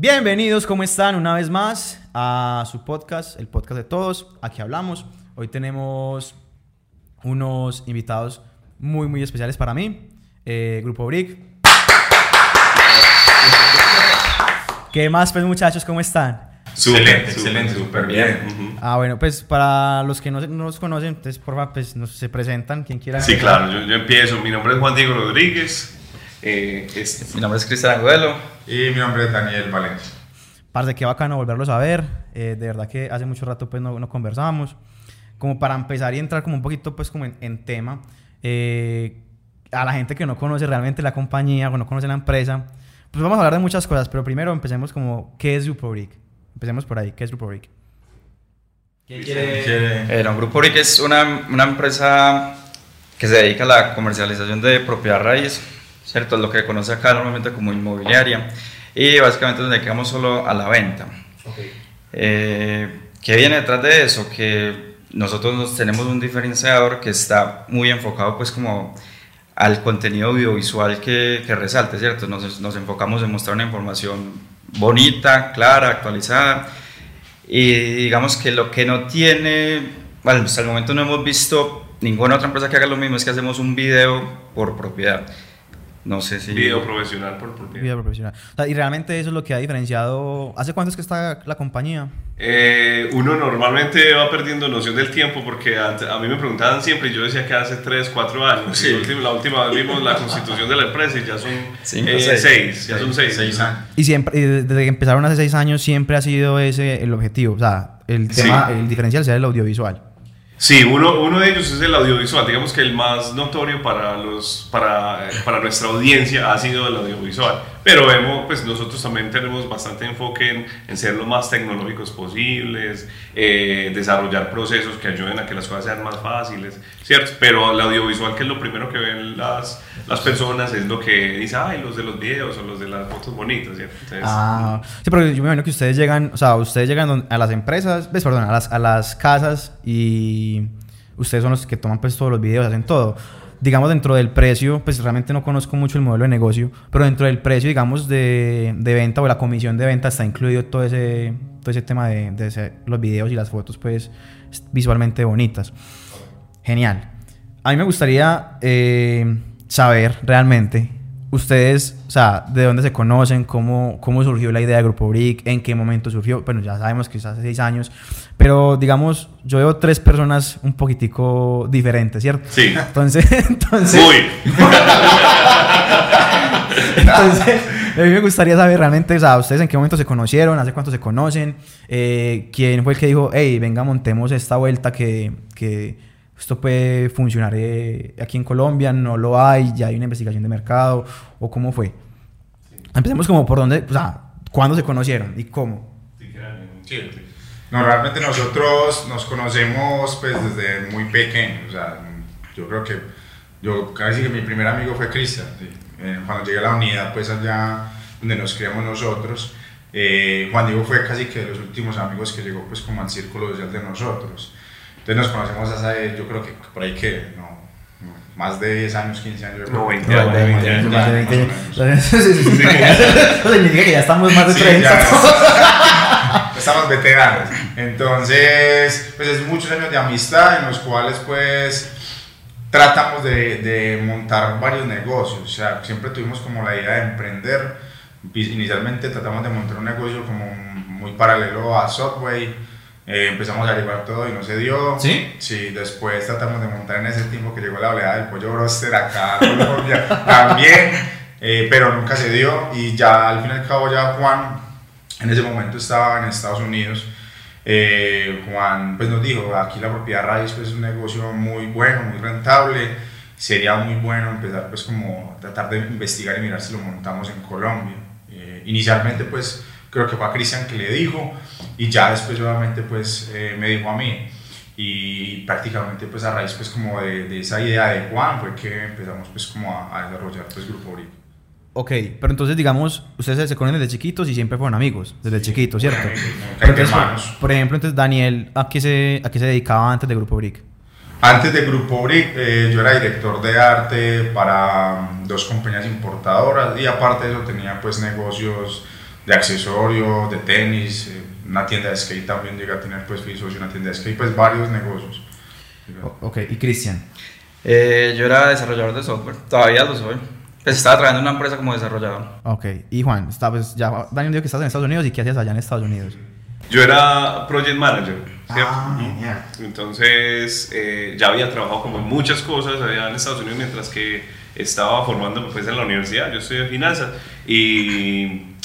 Bienvenidos, ¿cómo están? Una vez más a su podcast, el podcast de todos. Aquí hablamos. Hoy tenemos unos invitados muy, muy especiales para mí. Eh, Grupo Brick. ¿Qué más, pues, muchachos? ¿Cómo están? excelente, excelente, súper bien. Ah, bueno, pues para los que no, no los conocen, entonces, por favor, pues nos, se presentan, quien quiera. Sí, claro, yo, yo empiezo. Mi nombre es Juan Diego Rodríguez. Eh, es- Mi nombre es Cristian Agudelo. Y mi nombre es Daniel Valencia. Parce, qué bacano volverlos a ver. Eh, de verdad que hace mucho rato pues no, no conversábamos. Como para empezar y entrar como un poquito pues como en, en tema. eh, a la gente que no conoce realmente la compañía o no conoce la empresa. Pues vamos a hablar de muchas cosas, pero primero empecemos como ¿qué es Grupo Brick? Empecemos por ahí, ¿qué es Grupo Brick? ¿Quién quiere? Eh, no, Grupo Brick es una, una empresa que se dedica a la comercialización de propiedad raíz, ¿cierto? Lo que conoce acá normalmente como inmobiliaria. Y básicamente nos dedicamos solo a la venta. Eh, ¿Qué viene detrás de eso? Que nosotros nos tenemos un diferenciador que está muy enfocado pues como al contenido audiovisual que, que resalte, ¿cierto? Nos, nos enfocamos en mostrar una información bonita, clara, actualizada. Y digamos que lo que no tiene, bueno, hasta el momento no hemos visto ninguna otra empresa que haga lo mismo, es que hacemos un video por propiedad. No sé si... video profesional por propiedad. Vida profesional. O sea, y realmente eso es lo que ha diferenciado. ¿Hace cuánto es que está la compañía? Eh, uno normalmente va perdiendo noción del tiempo porque ante- a mí me preguntaban siempre y yo decía que hace 3, 4 años. Sí. Y la última- la última vez vimos la constitución de la empresa y ya son Cinco, 6, seis. ya son 6. Seis años. Y siempre, y desde que empezaron hace seis años, siempre ha sido ese el objetivo. O sea, el Sí. tema, el diferencial sea el audiovisual. Sí, uno, uno de ellos es el audiovisual. Digamos que el más notorio para, los, para, para nuestra audiencia ha sido el audiovisual. Pero vemos, pues nosotros también tenemos bastante enfoque en, en ser lo más tecnológicos posibles, eh, desarrollar procesos que ayuden a que las cosas sean más fáciles, ¿cierto? Pero el audiovisual, que es lo primero que ven las, las personas, es lo que dice, ay, los de los videos o los de las fotos bonitas, ¿cierto? Entonces, Ah, sí, pero yo me imagino que ustedes llegan, o sea, ustedes llegan a las empresas, ves, perdón, a las, a las casas y ustedes son los que toman pues todos los videos, hacen todo. Digamos, dentro del precio, pues realmente no conozco mucho el modelo de negocio, pero dentro del precio, digamos, de, de venta o la comisión de venta está incluido todo ese, todo ese tema de, de los videos y las fotos, pues, visualmente bonitas. Genial. A mí me gustaría eh, saber realmente, ustedes, o sea, de dónde se conocen, cómo, cómo surgió la idea de Grupo Brick, en qué momento surgió. Bueno, ya sabemos que es hace seis años, pero digamos, yo veo tres personas un poquitico diferentes, ¿cierto? Sí. Entonces, entonces, Muy. entonces, a mí me gustaría saber realmente, o sea, ustedes en qué momento se conocieron, hace cuánto se conocen, eh, quién fue el que dijo, hey, venga, montemos esta vuelta que, que esto puede funcionar eh, aquí en Colombia, no lo hay, ya hay una investigación de mercado, o cómo fue. Empecemos como por dónde, o sea, cuándo se conocieron y cómo. Sí. No, realmente nosotros nos conocemos pues desde muy pequeños. O sea, yo creo que yo casi que mi primer amigo fue Cristian. sí. Eh, cuando llegué a la unidad, pues allá donde nos criamos nosotros, eh, Juan Diego fue casi que de los últimos amigos que llegó pues como al círculo social de nosotros. Entonces nos conocemos hace, yo creo que por ahí que, no, no, más de 10 años, 15 años. No, 20 No, años, de 20 20, años. más de 20 más o menos. Sí, sí, sí, sí. Eso significa que ya estamos más de Sí, 30. ya estamos veteranos. Entonces, pues es muchos años de amistad en los cuales pues tratamos de, de montar varios negocios. O sea, siempre tuvimos como la idea de emprender. Inicialmente tratamos de montar un negocio como muy paralelo a Subway. Eh, empezamos a averiguar todo y no se dio. ¿Sí? Sí, después tratamos de montar en ese tiempo que llegó la oleada del pollo broster acá a Colombia también, eh, pero nunca se dio y ya al fin y al cabo ya Juan en ese momento estaba en Estados Unidos. Eh, Juan pues nos dijo, aquí la propiedad raíz pues, es un negocio muy bueno, muy rentable, sería muy bueno empezar pues como tratar de investigar y mirar si lo montamos en Colombia. Eh, inicialmente pues creo que fue a Cristian que le dijo y ya después obviamente pues eh, me dijo a mí y prácticamente pues a raíz pues como de, de esa idea de Juan fue que empezamos pues como a, a desarrollar pues Grupo Brick. Ok, pero entonces digamos, ustedes se conocen desde chiquitos y siempre fueron amigos, desde chiquitos, ¿cierto? amigos, entonces, hermanos. por, por ejemplo, entonces Daniel, ¿a qué se, a qué se dedicaba antes de Grupo Brick? Antes de Grupo Brick, eh, yo era director de arte para mm, dos compañías importadoras y aparte de eso tenía pues negocios de accesorios, de tenis, eh, una tienda de skate también llega a tener, pues fui socio una tienda de skate, pues varios negocios. ok, ¿y Cristian? Eh, yo era desarrollador de software, todavía lo soy. Pues estaba trabajando en una empresa como desarrollador. Ok, y Juan, está, pues, ya Daniel dijo que estás en Estados Unidos y qué hacías allá en Estados Unidos. Yo era project manager, ¿cierto? Ah, genial. Entonces, eh, ya había trabajado como en muchas cosas allá en Estados Unidos mientras que estaba formándome pues en la universidad. Yo estudié finanzas y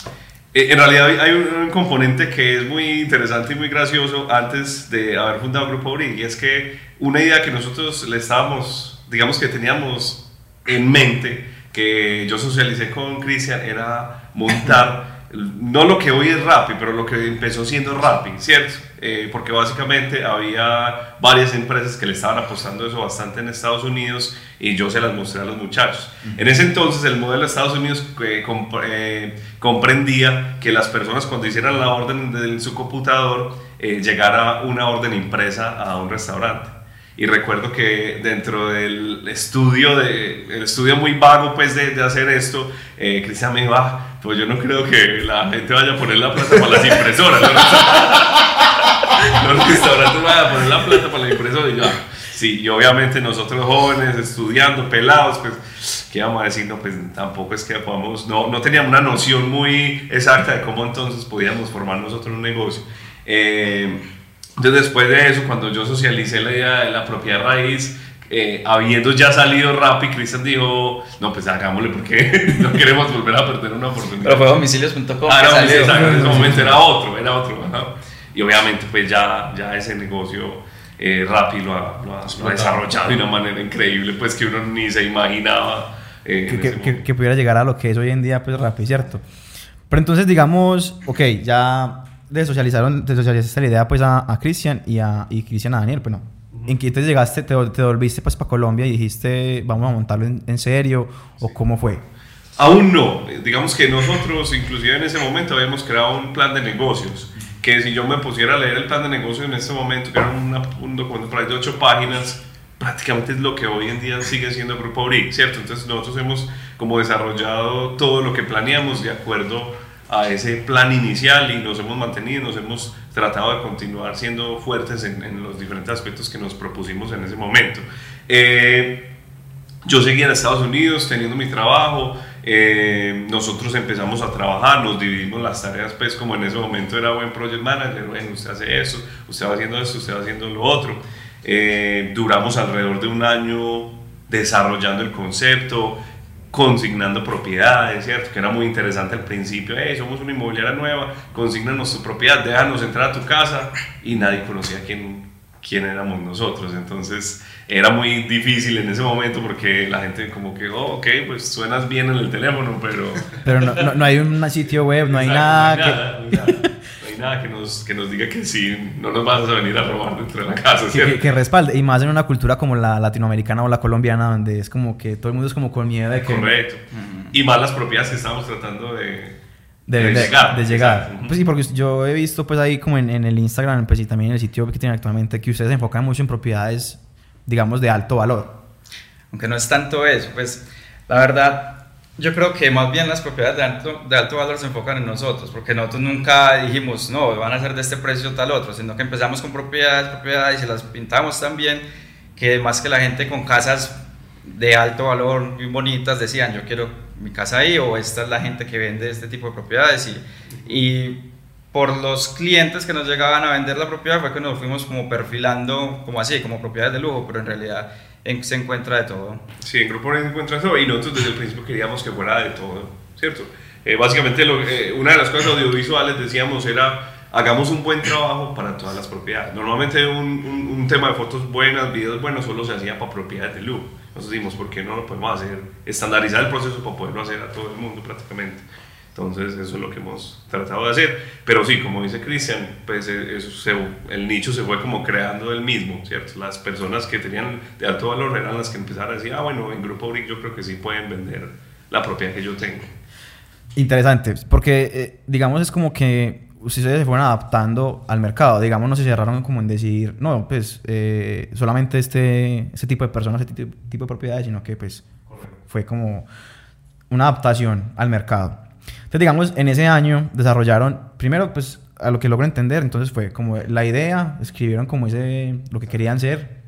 en realidad hay un, componente que es muy interesante y muy gracioso antes de haber fundado Grupo Ori y es que una idea que nosotros le estábamos, digamos que teníamos en mente, que yo socialicé con Cristian, era montar no lo que hoy es Rappi, pero lo que empezó siendo Rappi, ¿cierto? Eh, porque básicamente había varias empresas que le estaban apostando eso bastante en Estados Unidos y yo se las mostré a los muchachos. En ese entonces el modelo de Estados Unidos eh, eh, comprendía que las personas cuando hicieran la orden de su computador llegara una orden impresa a un restaurante. Y recuerdo que dentro del estudio, de, el estudio muy vago pues de, de hacer esto, Cristian me dijo, ah, pues yo no creo que la gente vaya a poner la plata para las impresoras. Los restaurantes vayan a poner la plata para las impresoras y yo, sí, y obviamente nosotros jóvenes, estudiando, pelados, pues, ¿qué vamos a decir? No, pues tampoco es que podamos, no, no teníamos una noción muy exacta de cómo entonces podíamos formar nosotros un negocio. Eh, entonces después de eso, cuando yo socialicé la idea de la propiedad raíz, eh, habiendo ya salido Rappi, Cristian dijo, no, pues hagámosle porque no queremos volver a perder una oportunidad. Pero fue domicilios.com. Ah, no, en ese momento era otro, era otro. Y obviamente pues ya, ya ese negocio eh, Rappi lo ha, lo, ha, desarrollado de una manera increíble, pues que uno ni se imaginaba. Eh, que, que, que, pudiera llegar a lo que es hoy en día pues Rappi, ¿cierto? Pero entonces digamos, ok, ya desocializaron, desocializaste la idea pues a, a Cristian y a y Cristian a Daniel, pues no ¿En qué te llegaste, te, te volviste pues para Colombia y dijiste, vamos a montarlo en, serio? ¿O cómo fue? Aún no. Digamos que nosotros, inclusive en ese momento, habíamos creado un plan de negocios. Que si yo me pusiera a leer el plan de negocios en ese momento, que era un documento por ahí de ocho páginas, prácticamente es lo que hoy en día sigue siendo Grupo BRIC, ¿cierto? Entonces nosotros hemos como desarrollado todo lo que planeamos de acuerdo a ese plan inicial y nos hemos mantenido, nos hemos tratado de continuar siendo fuertes en, los diferentes aspectos que nos propusimos en ese momento. Eh, yo seguía en Estados Unidos teniendo mi trabajo, eh, nosotros empezamos a trabajar, nos dividimos las tareas, pues como en ese momento era buen project manager, bueno, usted hace eso, usted va haciendo esto, usted va haciendo lo otro. Eh, duramos alrededor de un año desarrollando el concepto, consignando propiedades, ¿cierto? Que era muy interesante al principio, hey, somos una inmobiliaria nueva, consignanos tu propiedad, déjanos entrar a tu casa y nadie conocía quién, quién éramos nosotros, entonces era muy difícil en ese momento porque la gente como que, oh, ok, pues suenas bien en el teléfono, pero... Pero no, no, hay un sitio web, no hay nada, que nada que nos, que nos diga que sí, no nos vas a venir a robar dentro de la casa. Que, que, respalde, y más en una cultura como la latinoamericana o la colombiana, donde es como que todo el mundo es como con miedo de que... Correcto. Y más las propiedades que estamos tratando de... De, llegar. De llegar. Pues sí, porque yo he visto pues ahí como en, en, el Instagram, pues y también en el sitio que tienen actualmente, que ustedes se enfocan mucho en propiedades, digamos, de alto valor. Aunque no es tanto eso, pues la verdad yo creo que más bien las propiedades de alto, de alto valor se enfocan en nosotros, porque nosotros nunca dijimos, no, van a ser de este precio tal otro, sino que empezamos con propiedades, propiedades y las pintamos tan bien que más que la gente con casas de alto valor, muy bonitas, decían, yo quiero mi casa ahí, o esta es la gente que vende este tipo de propiedades. Y, y por los clientes que nos llegaban a vender la propiedad fue que nos fuimos como perfilando, como así, como propiedades de lujo, pero en realidad en, se encuentra de todo. Sí, en Grupo se encuentra todo y nosotros desde el principio queríamos que fuera de todo, ¿cierto? Eh, básicamente lo, eh, una de las cosas audiovisuales decíamos era hagamos un buen trabajo para todas las propiedades. Normalmente un, un, un, tema de fotos buenas, videos buenos, solo se hacía para propiedades de lujo. Nosotros dijimos, ¿por qué no lo podemos hacer? Estandarizar el proceso para poderlo hacer a todo el mundo prácticamente. Entonces, eso es lo que hemos tratado de hacer. Pero sí, como dice Cristian, pues eh, eso el nicho se fue como creando del mismo, ¿cierto? Las personas que tenían de alto valor eran las que empezaron a decir, ah, bueno, en Grupo Brick yo creo que sí pueden vender la propiedad que yo tengo. Interesante, porque eh, digamos es como que ustedes se fueron adaptando al mercado, digamos no se cerraron como en decir, no, pues eh, solamente este, este tipo de personas, este tipo de propiedades, sino que pues fue como una adaptación al mercado. Entonces, digamos, en ese año desarrollaron, primero, pues, a lo que logro entender, entonces fue como la idea, escribieron como ese, lo que querían ser,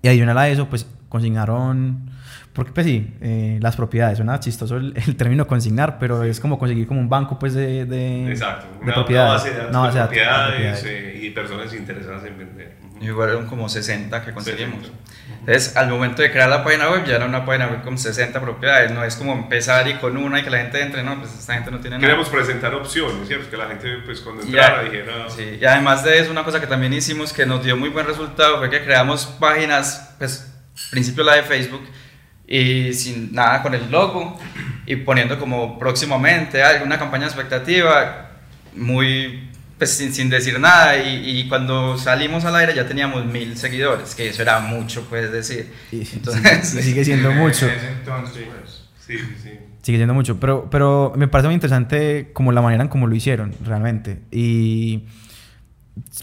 y adicional a eso, pues, consignaron porque pues sí, eh, las propiedades, suena chistoso el, término consignar, pero es como conseguir como un banco pues de, de, Exacto, una, propiedades. Una base de, propiedades, eh, y personas interesadas en vender. Igual eran como 60 que conseguimos. Entonces, al momento de crear la página web, ya era una página web con 60 propiedades. No es como empezar y con una y que la gente entre, no, pues esta gente no tiene nada. Queremos presentar opciones, ¿cierto? Que la gente, pues cuando entrara dijera. Sí, y además de eso, una cosa que también hicimos que nos dio muy buen resultado fue que creamos páginas, pues, principio la de Facebook y sin nada con el logo y poniendo como próximamente alguna campaña expectativa muy pues sin, sin decir nada y, y, cuando salimos al aire ya teníamos mil seguidores que eso era mucho puedes decir. Entonces sigue siendo mucho. Entonces pues, sí, sí. sigue siendo mucho pero pero me parece muy interesante como la manera en cómo lo hicieron realmente. Y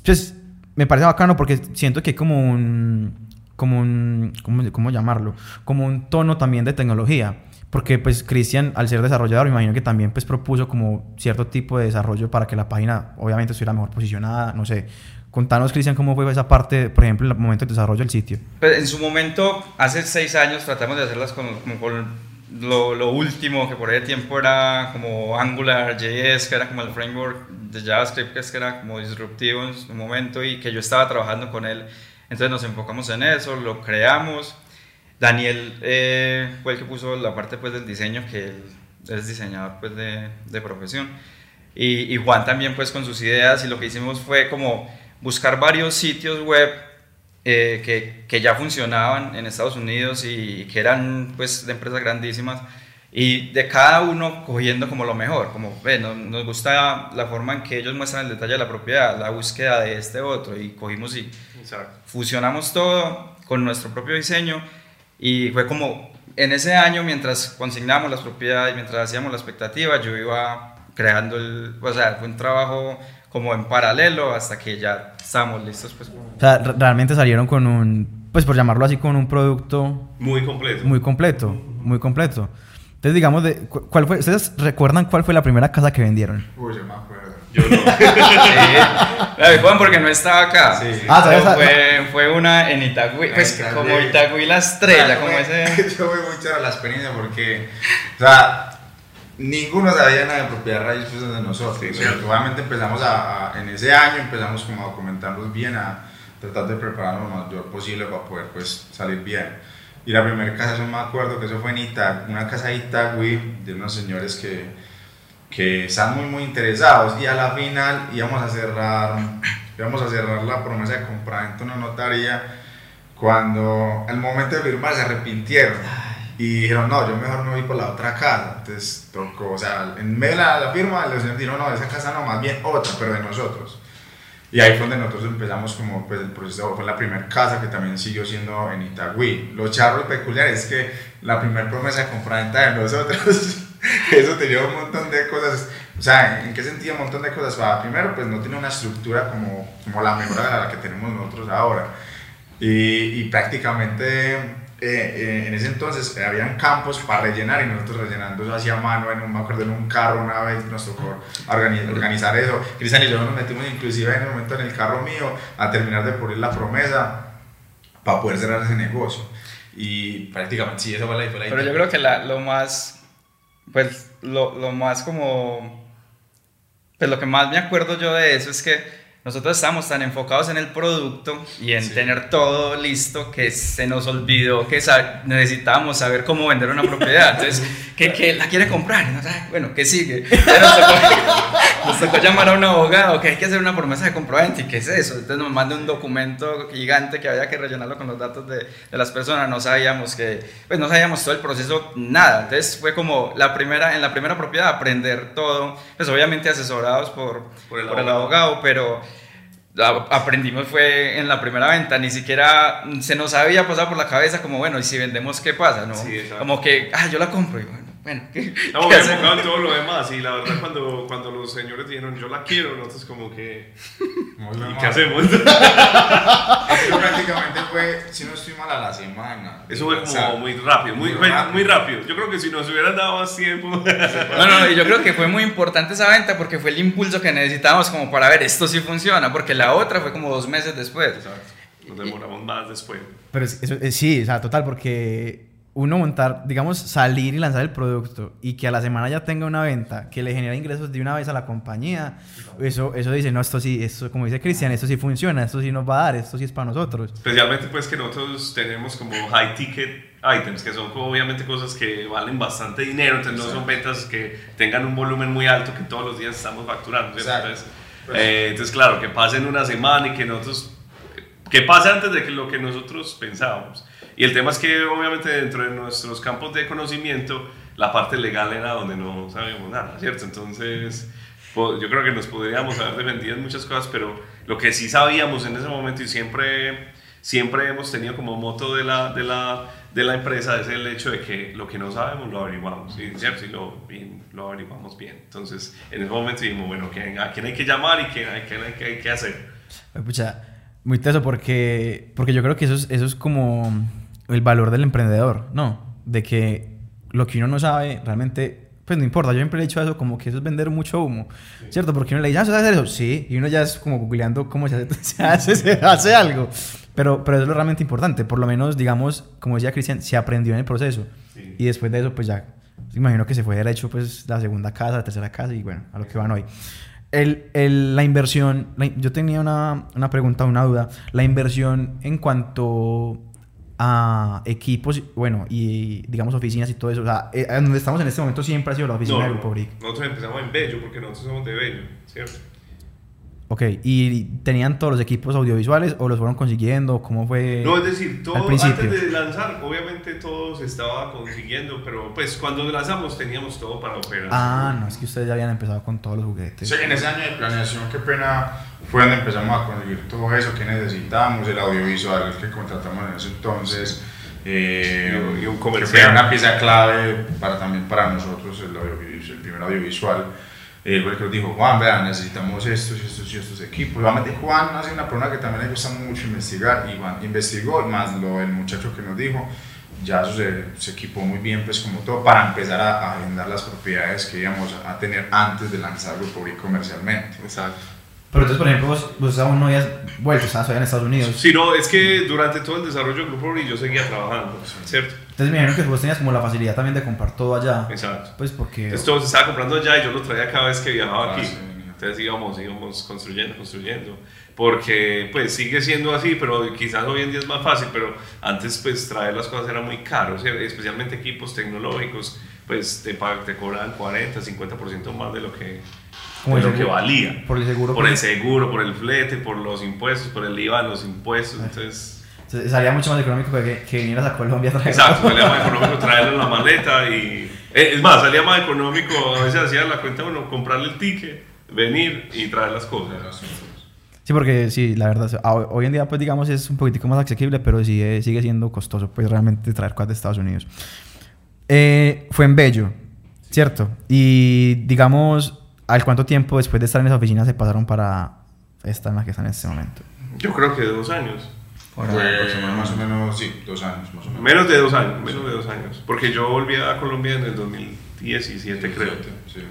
pues me parece bacano porque siento que hay como un como un, ¿cómo, ¿cómo, llamarlo? Como un tono también de tecnología. Porque pues Cristian, al ser desarrollador, me imagino que también pues propuso como cierto tipo de desarrollo para que la página obviamente estuviera mejor posicionada, no sé. Contanos, Cristian, cómo fue esa parte, por ejemplo, en el momento de desarrollo del sitio. Pues en su momento, hace seis años, tratamos de hacerlas como con lo, lo, último, que por ese tiempo era como Angular, JS, que era como el framework de JavaScript, que era como disruptivo en su momento y que yo estaba trabajando con él entonces nos enfocamos en eso, lo creamos. Daniel eh, fue el que puso la parte pues, del diseño, que él es diseñador pues, de, de profesión. Y, y, Juan también pues con sus ideas y lo que hicimos fue como buscar varios sitios web eh, que, que, ya funcionaban en Estados Unidos y que eran pues de empresas grandísimas y de cada uno cogiendo como lo mejor, como ve, nos, nos gusta la forma en que ellos muestran el detalle de la propiedad, la búsqueda de este otro y cogimos y Fusionamos todo con nuestro propio diseño y fue como en ese año, mientras consignamos las propiedades, mientras hacíamos la expectativa, yo iba creando el, o sea, fue un trabajo como en paralelo hasta que ya estábamos listos. Pues. O sea, realmente salieron con un, pues por llamarlo así, con un producto... Muy completo. Muy completo, muy completo. Entonces, digamos, de, ¿cuál fue, ¿ustedes recuerdan cuál fue la primera casa que vendieron? Uy, yo me acuerdo. Yo no. sí. Juan, porque no estaba acá. Sí. Ah, fue, fue una en Itagüí. Pues como Itagüí la estrella, como ese. Yo voy mucho a la experiencia porque, o sea, ninguno sabía nada de propiedad raíz pues, de nosotros. Sí, obviamente empezamos a, en ese año, empezamos como a documentarnos bien, a tratar de prepararnos lo mayor posible para poder pues salir bien. Y la primera casa, yo me acuerdo que eso fue en Itagüí, una casa de Itagüí, de unos señores que que están muy muy interesados. Y a la final íbamos a cerrar íbamos a cerrar la promesa de compra. En una notaría cuando al momento de firmar se arrepintieron. Y dijeron no yo mejor me voy por la otra casa entonces tocó o sea en medio de la, firma los señores dijeron no esa casa no más bien otra pero de nosotros y ahí fue donde nosotros empezamos como pues el proceso, fue la primera casa que también siguió siendo en Itagüí. Lo charro peculiar es que la primera promesa de compra-venta de nosotros eso tenía un montón de cosas. O sea, ¿en qué sentido un montón de cosas? primero, pues no tiene una estructura como, como la mejor de la que tenemos nosotros ahora. Y, y prácticamente eh, eh, en ese entonces habían campos para rellenar y nosotros rellenando eso hacía mano, en un, me acuerdo en un carro una vez nos tocó organizar, organizar eso. Cristian y yo nos metimos inclusive en el momento en el carro mío a terminar de poner la promesa para poder cerrar ese negocio. Y prácticamente sí, esa fue la, Pero yo creo que la, lo más pues lo, lo más como, pues lo que más me acuerdo yo de eso es que nosotros estamos tan enfocados en el producto y en tener todo listo que se nos olvidó que necesitábamos saber cómo vender una propiedad. Entonces, que, que la quiere comprar. Bueno, ¿qué sigue? Nos tocó, llamar a un abogado que hay que hacer una promesa de comprobante. ¿Y qué es eso? Entonces nos manda un documento gigante que había que rellenarlo con los datos de, de, las personas. No sabíamos que, pues no sabíamos todo el proceso, nada. Entonces fue como la primera, en la primera propiedad aprender todo. Pues obviamente asesorados por, por el, por el abogado, pero aprendimos fue en la primera venta, ni siquiera se nos había pasado por la cabeza como, bueno, y si vendemos, ¿qué pasa? ¿no? como que, ah, yo la compro, y bueno, bueno, ¿qué, no, ¿qué en todo lo demás y la verdad cuando, cuando los señores dijeron yo la quiero, nosotros como que... ¿Y qué hacemos? Eso prácticamente fue, si no estoy mal, a la semana. Eso fue como muy rápido, muy, muy, rápido. muy rápido. Yo creo que si nos hubieran dado más tiempo... no, no, yo creo que fue muy importante esa venta porque fue el impulso que necesitábamos como para ver esto sí funciona, porque la otra fue como dos meses después. Exacto. Nos demoramos más después. Pero eso, sí, o sea, total, porque uno montar, digamos, salir y lanzar el producto y que a la semana ya tenga una venta que le genera ingresos de una vez a la compañía, eso, eso dice, no, esto sí, esto, como dice Cristian, esto sí funciona, esto sí nos va a dar, esto sí es para nosotros. Especialmente pues que nosotros tenemos como high ticket items, que son obviamente cosas que valen bastante dinero, entonces no son ventas que tengan un volumen muy alto que todos los días estamos facturando. Entonces, pues eh, entonces, claro, que pasen una semana y que nosotros, que pase antes de que lo que nosotros pensábamos. Y el tema es que obviamente dentro de nuestros campos de conocimiento, la parte legal era donde no sabíamos nada, ¿cierto? Entonces, yo creo que nos podríamos haber defendido en muchas cosas, pero lo que sí sabíamos en ese momento y siempre, siempre hemos tenido como moto de la, de la, de la empresa es el hecho de que lo que no sabemos lo averiguamos, ¿cierto? Y lo, lo averiguamos bien. Entonces, en ese momento dijimos, bueno, ¿a quién hay que llamar y qué hay, qué hay, que hacer? Pucha, muy teso porque, porque yo creo que eso es, eso es como el valor del emprendedor, ¿no? De que lo que uno no sabe realmente, pues no importa. Yo siempre he dicho eso como que eso es vender mucho humo, ¿cierto? Porque uno le dice, ah, ¿sabes hacer eso? Sí, y uno ya es como googleando cómo se hace, se hace, algo. Pero, pero eso es lo realmente importante. Por lo menos, digamos, como decía Cristian, se aprendió en el proceso. Y después de eso, pues ya, imagino que se fue derecho, pues la segunda casa, la tercera casa y bueno, a lo que van hoy. El, el, la inversión, yo tenía una, una pregunta, una duda. La inversión en cuanto a equipos, bueno, y digamos oficinas y todo eso. O sea, eh, donde estamos en este momento siempre ha sido la oficina del Grupo Brick. Nosotros empezamos en Bello porque nosotros somos de Bello, ¿cierto? Ok, ¿y tenían todos los equipos audiovisuales o los fueron consiguiendo? ¿Cómo fue? No, es decir, todo antes de lanzar, obviamente todo se estaba consiguiendo, pero pues cuando lanzamos teníamos todo para operar. Ah, no, es que ustedes ya habían empezado con todos los juguetes. Sí, en ese año de planeación, qué pena, fue donde empezamos a conseguir todo eso que necesitábamos, el audiovisual que contratamos en ese entonces. Eh, y un comercial. Que una pieza clave para, también para nosotros, el, audiovisual, el primer audiovisual el que nos dijo, Juan, vean, necesitamos estos y estos y estos equipos. Obviamente Juan hace una persona que también le gusta mucho investigar y Juan investigó, más lo el muchacho que nos dijo, ya se, se, equipó muy bien, pues como todo, para empezar a, a las propiedades que íbamos a tener antes de lanzarlo público comercialmente. Exacto. Pero entonces, por ejemplo, vos, vos aún no habías vuelto, estabas en Estados Unidos. Sí, no, es que durante todo el desarrollo del Grupo yo seguía trabajando, ¿cierto? Entonces me imagino que vos tenías como la facilidad también de comprar todo allá. Exacto. Pues porque... Entonces todo se estaba comprando allá y yo lo traía cada vez que viajaba aquí. Entonces íbamos, íbamos construyendo, construyendo. Porque pues sigue siendo así, pero quizás hoy en día es más fácil, pero antes pues traer las cosas era muy caro, especialmente equipos tecnológicos, pues te, te cobran 40, 50% más de lo que como lo que valía. Por el seguro. Por el seguro, por el flete, por los impuestos, por el IVA, los impuestos. Entonces. salía mucho más económico que, que vinieras a Colombia a traerlo. Exacto, salía más económico traerlo en la maleta y. Eh, es más, salía más económico, a veces hacía la cuenta uno, comprarle el ticket, venir y traer las cosas. Sí, porque sí, la verdad, hoy en día pues digamos es un poquitico más asequible, pero sigue, sigue siendo costoso pues realmente traer cosas de Estados Unidos. Eh, fue en Bello, ¿cierto? Y digamos, ¿Al cuánto tiempo después de estar en esa oficina se pasaron para esta en la que están en este momento? Yo creo que dos años. Fue más o menos, sí, dos años más o menos. Menos de dos años, menos de dos años. Porque yo volví a Colombia en el 2017, creo. Sí.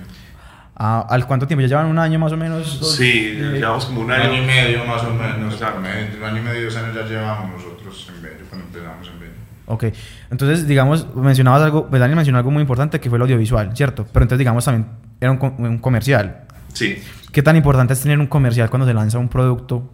Ah, ¿Al cuánto tiempo? ¿Ya llevan un año más o menos? sí, llevamos como un año. Un año y medio más o menos. Exactamente. Un año y medio, dos años ya llevamos nosotros en medio, cuando empezamos en medio. Ok, entonces digamos, mencionabas algo, pues Daniel mencionó algo muy importante que fue el audiovisual, ¿cierto? Pero entonces digamos también era un, comercial. Sí. ¿Qué tan importante es tener un comercial cuando se lanza un producto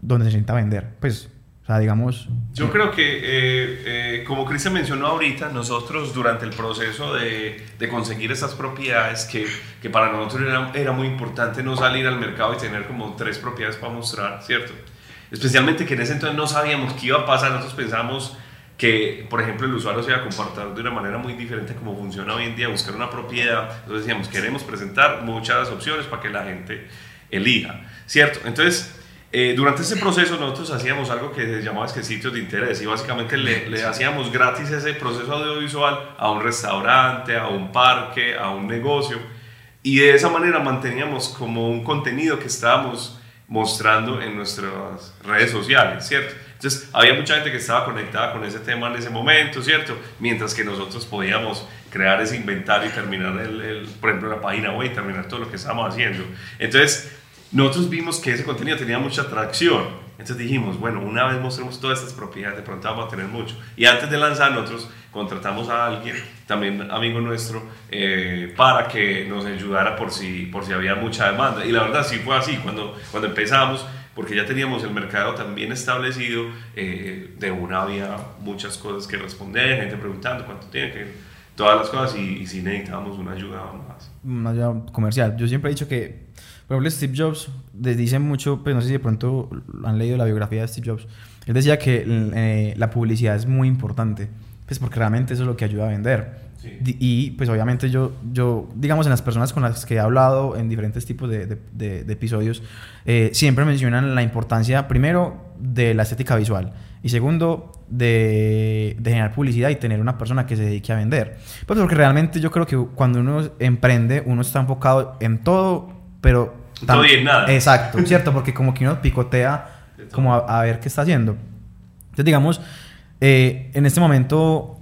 donde se sienta vender? Pues, o sea, digamos... Yo creo que, eh, eh, como Cristian mencionó ahorita, nosotros durante el proceso de, de conseguir esas propiedades, que, que para nosotros era, era, muy importante no salir al mercado y tener como tres propiedades para mostrar, ¿cierto? Especialmente que en ese entonces no sabíamos qué iba a pasar, nosotros pensamos que, por ejemplo, el usuario se iba a comportar de una manera muy diferente como funciona hoy en día, buscar una propiedad. Entonces decíamos, queremos presentar muchas opciones para que la gente elija, ¿cierto? Entonces, Eh, durante ese proceso nosotros hacíamos algo que se llamaba es que sitios de interés y básicamente le, le, hacíamos gratis ese proceso audiovisual a un restaurante, a un parque, a un negocio y de esa manera manteníamos como un contenido que estábamos mostrando en nuestras redes sociales, ¿cierto? Entonces había mucha gente que estaba conectada con ese tema en ese momento, ¿cierto? Mientras que nosotros podíamos crear ese inventario y terminar, el, por ejemplo, la página web y terminar todo lo que estábamos haciendo. Entonces, nosotros vimos que ese contenido tenía mucha atracción. Entonces dijimos, bueno, una vez mostremos todas estas propiedades, de pronto vamos a tener mucho. Y antes de lanzar, nosotros contratamos a alguien, también amigo nuestro, eh, para que nos ayudara por si, por si había mucha demanda. Y la verdad sí fue así, cuando, cuando empezamos, porque ya teníamos el mercado también establecido, eh, de una había muchas cosas que responder, gente preguntando cuánto tiene que todas las cosas y, y sí necesitábamos una ayuda más. Una ayuda comercial. Yo siempre he dicho que por ejemplo, Steve Jobs les dice mucho, pero pues no sé si de pronto han leído la biografía de Steve Jobs. Él decía que eh, la publicidad es muy importante, pues porque realmente eso es lo que ayuda a vender. Y pues obviamente yo, yo, digamos, en las personas con las que he hablado en diferentes tipos de, de, episodios, eh, siempre mencionan la importancia, primero, de la estética visual y segundo, de, de, generar publicidad y tener una persona que se dedique a vender. Pues porque realmente yo creo que cuando uno emprende, uno está enfocado en todo, pero todo y nada. Exacto, ¿cierto? Porque como que uno picotea como a, ver qué está haciendo. Entonces, digamos, eh, en este momento,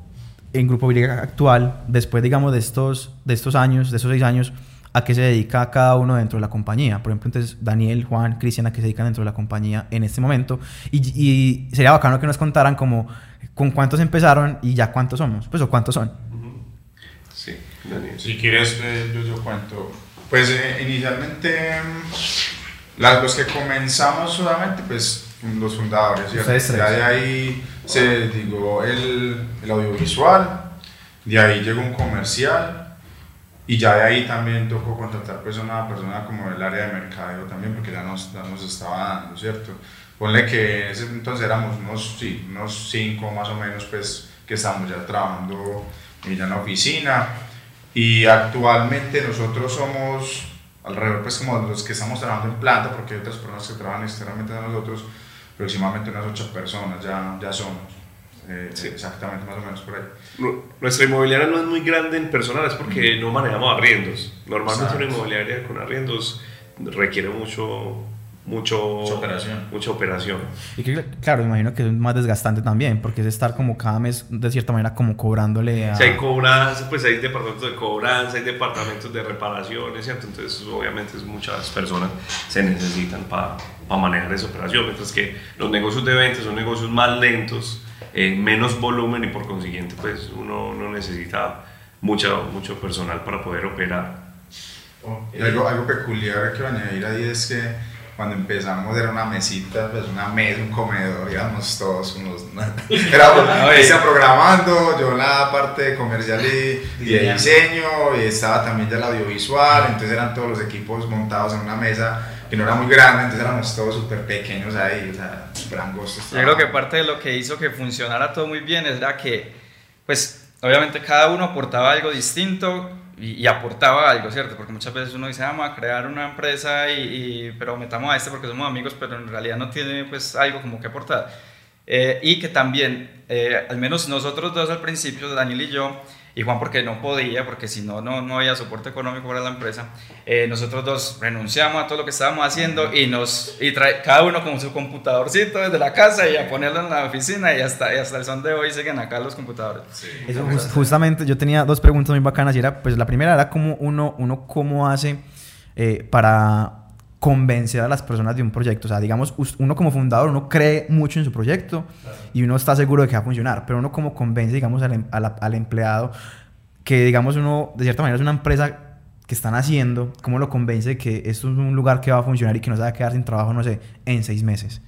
en Grupo Viriga actual, después, digamos, de estos, de estos años, de esos seis años, ¿a qué se dedica cada uno dentro de la compañía? Por ejemplo, entonces, Daniel, Juan, Cristian, ¿a qué se dedican dentro de la compañía en este momento? Y, sería bacano que nos contaran como con cuántos empezaron y ya cuántos somos, pues, o cuántos son. Sí, Daniel. Si quieres, eh, yo, yo cuento. Pues eh, inicialmente las, los que comenzamos solamente, pues los fundadores, ¿cierto? Ya de ahí se digo el, el, audiovisual, de ahí llegó un comercial y ya de ahí también tocó contratar pues una persona como del área de mercadeo también porque ya nos, ya nos estaba dando, ¿cierto? Ponle que en ese entonces éramos unos, sí, unos cinco más o menos pues que estamos ya trabajando ya en la oficina y actualmente nosotros somos alrededor, pues como los que estamos trabajando en planta, porque hay otras personas que trabajan externamente de nosotros, aproximadamente unas ocho personas ya, ya somos. Eh, exactamente, más o menos por ahí. Nuestra inmobiliaria no es muy grande en personal, es porque no manejamos arriendos. Normalmente una inmobiliaria con arriendos requiere mucho mucho, mucha operación. Mucha operación. Y que, claro, imagino que es más desgastante también, porque es estar como cada mes, de cierta manera, como cobrándole a... Si hay cobranza, pues hay departamentos de cobranza, hay departamentos de reparaciones, ¿cierto? Entonces, obviamente, muchas personas se necesitan para manejar esa operación, mientras que los negocios de ventas son negocios más lentos, eh, menos volumen y por consiguiente, pues uno no necesita mucho, mucho personal para poder operar. Oh, y algo, algo peculiar que añadir ahí es que cuando empezamos era una mesita, pues una mesa, un comedor, íbamos todos unos... Estaba programando, yo la parte comercial y, de diseño, y estaba también ya el audiovisual, entonces eran todos los equipos montados en una mesa que no era muy grande, entonces éramos todos súper pequeños ahí, o sea, súper angostos. Yo creo que parte de lo que hizo que funcionara todo muy bien es la que, pues, obviamente cada uno aportaba algo distinto y, aportaba algo, ¿cierto? Porque muchas veces uno dice, vamos a crear una empresa, y, pero metamos a este porque somos amigos, pero en realidad no tiene pues algo como que aportar. Eh, y que también, eh, al menos nosotros dos al principio, Daniel y yo, y Juan porque no podía, porque si no, no, no había soporte económico para la empresa. Eh, nosotros dos renunciamos a todo lo que estábamos haciendo y nos y trae, cada uno con su computadorcito desde la casa y a ponerlo en la oficina y hasta, y hasta el son de hoy siguen acá los computadores. Eso justamente yo tenía dos preguntas muy bacanas y era, pues la primera era cómo uno, uno cómo hace eh, para convencer a las personas de un proyecto. O sea, digamos, uno como fundador, uno cree mucho en su proyecto y uno está seguro de que va a funcionar, pero uno como convence, digamos, al, em, al, empleado que, digamos, uno, de cierta manera, es una empresa que están haciendo, ¿cómo lo convence que esto es un lugar que va a funcionar y que no se va a quedar sin trabajo, no sé, en seis meses?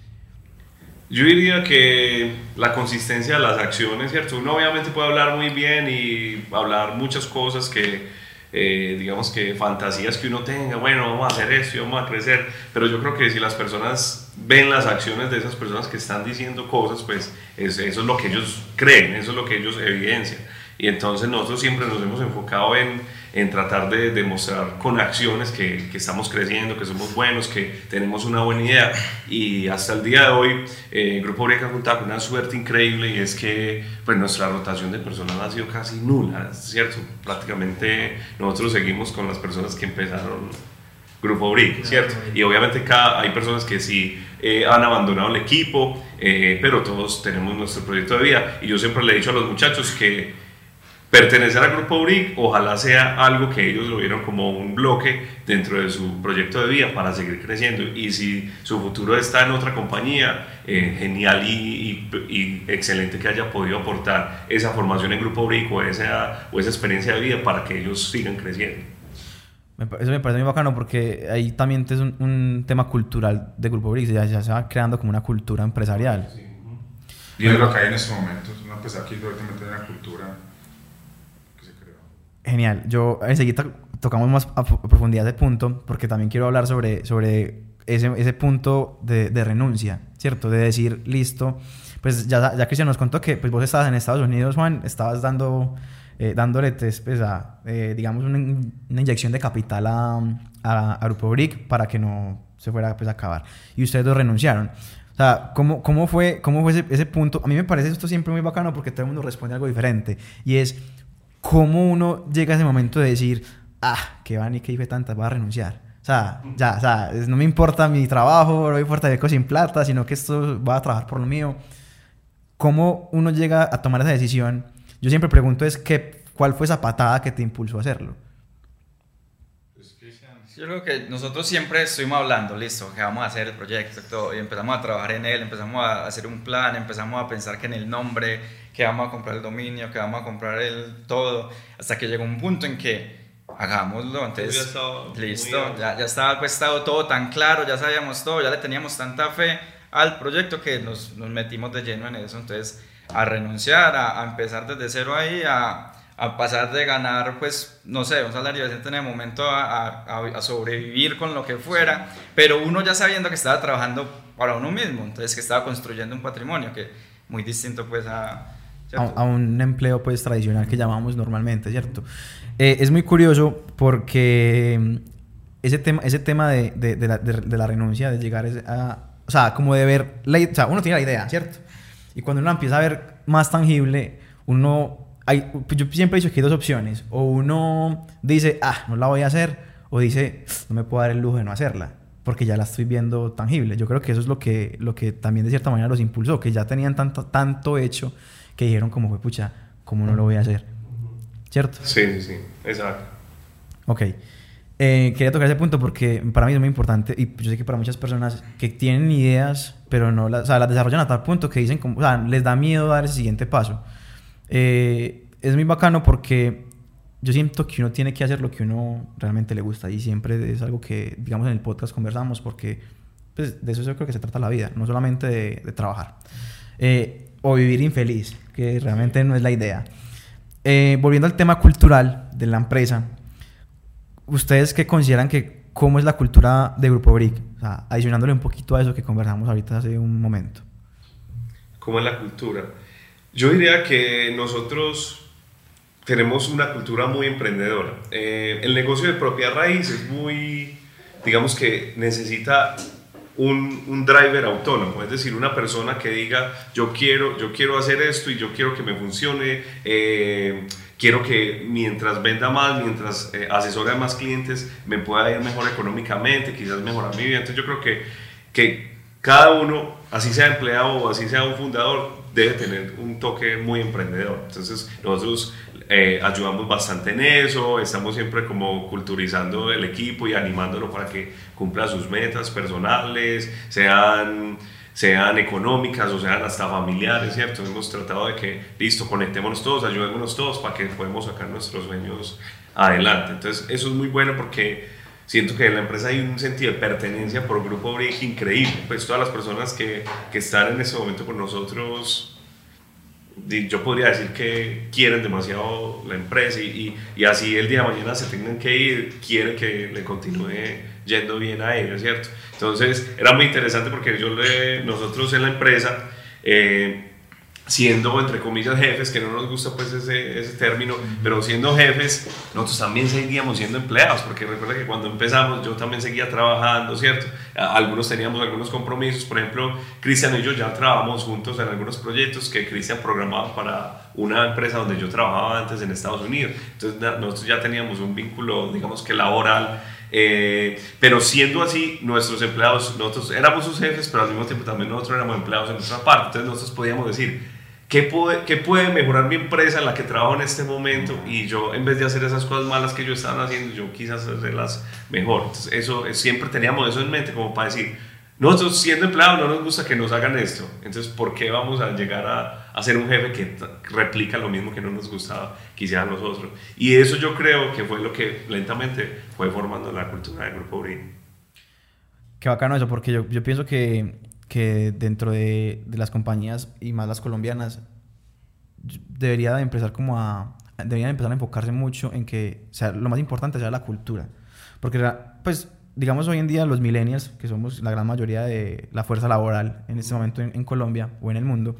Yo diría que la consistencia de las acciones, ¿cierto? Uno obviamente puede hablar muy bien y hablar muchas cosas que eh, digamos que fantasías que uno tenga, bueno, vamos a hacer esto y vamos a crecer, pero yo creo que si las personas ven las acciones de esas personas que están diciendo cosas, pues eso es lo que ellos creen, eso es lo que ellos evidencian. Y entonces nosotros siempre nos hemos enfocado en, en tratar de demostrar con acciones que, que, estamos creciendo, que somos buenos, que tenemos una buena idea. Y hasta el día de hoy, eh, el Grupo ha contado con una suerte increíble y es que pues, nuestra rotación de personal ha sido casi nula, ¿cierto? Prácticamente nosotros seguimos con las personas que empezaron Grupo Brick, ¿cierto? Y obviamente cada, hay personas que sí eh, han abandonado el equipo, eh, pero todos tenemos nuestro proyecto de vida. Y yo siempre le he dicho a los muchachos que pertenecer al Grupo Brick ojalá sea algo que ellos lo vieron como un bloque dentro de su proyecto de vida para seguir creciendo. Y si su futuro está en otra compañía, eh, genial y, y, excelente que haya podido aportar esa formación en Grupo Brick o esa, o esa experiencia de vida para que ellos sigan creciendo. Eso me parece muy bacano porque ahí también es un, un tema cultural de Grupo BRICS, ya, ya, se va creando como una cultura empresarial. Y es lo que hay en estos momentos, una empresa aquí directamente una cultura. Genial, yo enseguida tocamos más a, profundidad de punto porque también quiero hablar sobre, sobre ese, ese punto de, de, renuncia, ¿cierto? De decir, listo, pues ya, ya se nos contó que pues vos estabas en Estados Unidos, Juan, estabas dando eh, dándole, pues, eh, digamos, una, una, inyección de capital a, a, a, Grupo Brick para que no se fuera pues, a acabar. Y ustedes dos renunciaron. O sea, ¿cómo, cómo fue, cómo fue ese, ese, punto? A mí me parece esto siempre muy bacano porque todo el mundo responde algo diferente. Y es, ¿cómo uno llega a ese momento de decir, ah, que van y que hice tantas, voy a renunciar? O sea, ya, o sea, no me importa mi trabajo, no me importa que sin plata, sino que esto va a trabajar por lo mío. ¿Cómo uno llega a tomar esa decisión yo siempre pregunto es qué, cuál fue esa patada que te impulsó a hacerlo. Yo creo que nosotros siempre estuvimos hablando, listo, que vamos a hacer el proyecto todo, y empezamos a trabajar en él, empezamos a hacer un plan, empezamos a pensar que en el nombre, que vamos a comprar el dominio, que vamos a comprar el todo, hasta que llegó un punto en que hagámoslo, entonces listo, ya, ya estaba pues, estado todo tan claro, ya sabíamos todo, ya le teníamos tanta fe al proyecto que nos, nos metimos de lleno en eso, entonces a renunciar, a, empezar desde cero ahí, a, a, pasar de ganar, pues, no sé, un salario decente en el momento a, a, sobrevivir con lo que fuera, pero uno ya sabiendo que estaba trabajando para uno mismo, entonces que estaba construyendo un patrimonio que muy distinto pues a... A, un empleo pues tradicional que llamamos normalmente, ¿cierto? Eh, es muy curioso porque mm, ese tema, ese tema de, de, la, renuncia, de llegar a... O sea, como de ver... La, o sea, uno tiene la idea, ¿cierto? Y cuando uno empieza a ver más tangible, uno... Hay, pues yo siempre he dicho que hay dos opciones. O uno dice, ah, no la voy a hacer. O dice, no me puedo dar el lujo de no hacerla. Porque ya la estoy viendo tangible. Yo creo que eso es lo que, lo que también de cierta manera los impulsó. Que ya tenían tanto, tanto hecho que dijeron como fue, pucha, ¿cómo no lo voy a hacer? ¿Cierto? Sí, sí, sí. Exacto. Ok. Eh, quería tocar ese punto porque para mí es muy importante y yo sé que para muchas personas que tienen ideas pero no las, o sea, las desarrollan a tal punto que dicen, como, o sea, les da miedo dar ese siguiente paso. Eh, es muy bacano porque yo siento que uno tiene que hacer lo que uno realmente le gusta y siempre es algo que, digamos, en el podcast conversamos porque pues, de eso yo creo que se trata la vida, no solamente de, de trabajar eh, o vivir infeliz, que realmente no es la idea. volviendo al tema cultural de la empresa, ¿Ustedes qué consideran que cómo es la cultura de Grupo Brick? Adicionándole un poquito a eso que conversamos ahorita hace un momento. ¿Cómo es la cultura? Yo diría que nosotros tenemos una cultura muy emprendedora. Eh, el negocio de propiedad raíz es muy, digamos que necesita un, un, driver autónomo, es decir, una persona que diga, yo quiero, yo quiero hacer esto y yo quiero que me funcione. Eh, quiero que mientras venda más, mientras eh, asesore a más clientes, me pueda ir mejor económicamente, quizás mejorar mi vida. Entonces yo creo que, que cada uno, así sea empleado o así sea un fundador, debe tener un toque muy emprendedor. Entonces nosotros eh, ayudamos bastante en eso, estamos siempre como culturizando el equipo y animándolo para que cumpla sus metas personales, sean sean económicas o sean hasta familiares, ¿cierto? Hemos tratado de que, listo, conectémonos todos, ayudémonos todos para que podamos sacar nuestros sueños adelante. Entonces, eso es muy bueno porque siento que en la empresa hay un sentido de pertenencia por Grupo Brick increíble. Pues todas las personas que, que están en ese momento con nosotros yo podría decir que quieren demasiado la empresa y, y, así el día de mañana se tengan que ir, quieren que le continúe yendo bien a ellos, ¿cierto? Entonces era muy interesante porque yo le, nosotros en la empresa eh, siendo entre comillas jefes, que no nos gusta pues ese, ese término, pero siendo jefes, nosotros también seguíamos siendo empleados, porque recuerda que cuando empezamos yo también seguía trabajando, ¿cierto? Algunos teníamos algunos compromisos, por ejemplo, Cristian y yo ya trabajamos juntos en algunos proyectos que Cristian programaba para una empresa donde yo trabajaba antes en Estados Unidos, entonces nosotros ya teníamos un vínculo, digamos que laboral, eh, pero siendo así, nuestros empleados, nosotros éramos sus jefes, pero al mismo tiempo también nosotros éramos empleados en nuestra parte. Entonces nosotros podíamos decir, ¿qué puede, ¿qué puede mejorar mi empresa en la que trabajo en este momento? Y yo, en vez de hacer esas cosas malas que yo estaba haciendo, yo quise hacerlas mejor. Entonces eso, siempre teníamos eso en mente como para decir, nosotros siendo empleados no nos gusta que nos hagan esto. Entonces, ¿por qué vamos a llegar a, a ser un jefe que replica lo mismo que no nos gustaba que hicieran los otros? Y eso yo creo que fue lo que lentamente fue formando la cultura del Grupo Brin. Qué bacano eso, porque yo, yo pienso que, que dentro de, de, las compañías y más las colombianas debería de empezar como a deberían empezar a enfocarse mucho en que sea, lo más importante sea la cultura. Porque pues digamos hoy en día los millennials, que somos la gran mayoría de la fuerza laboral en este momento en, Colombia o en el mundo,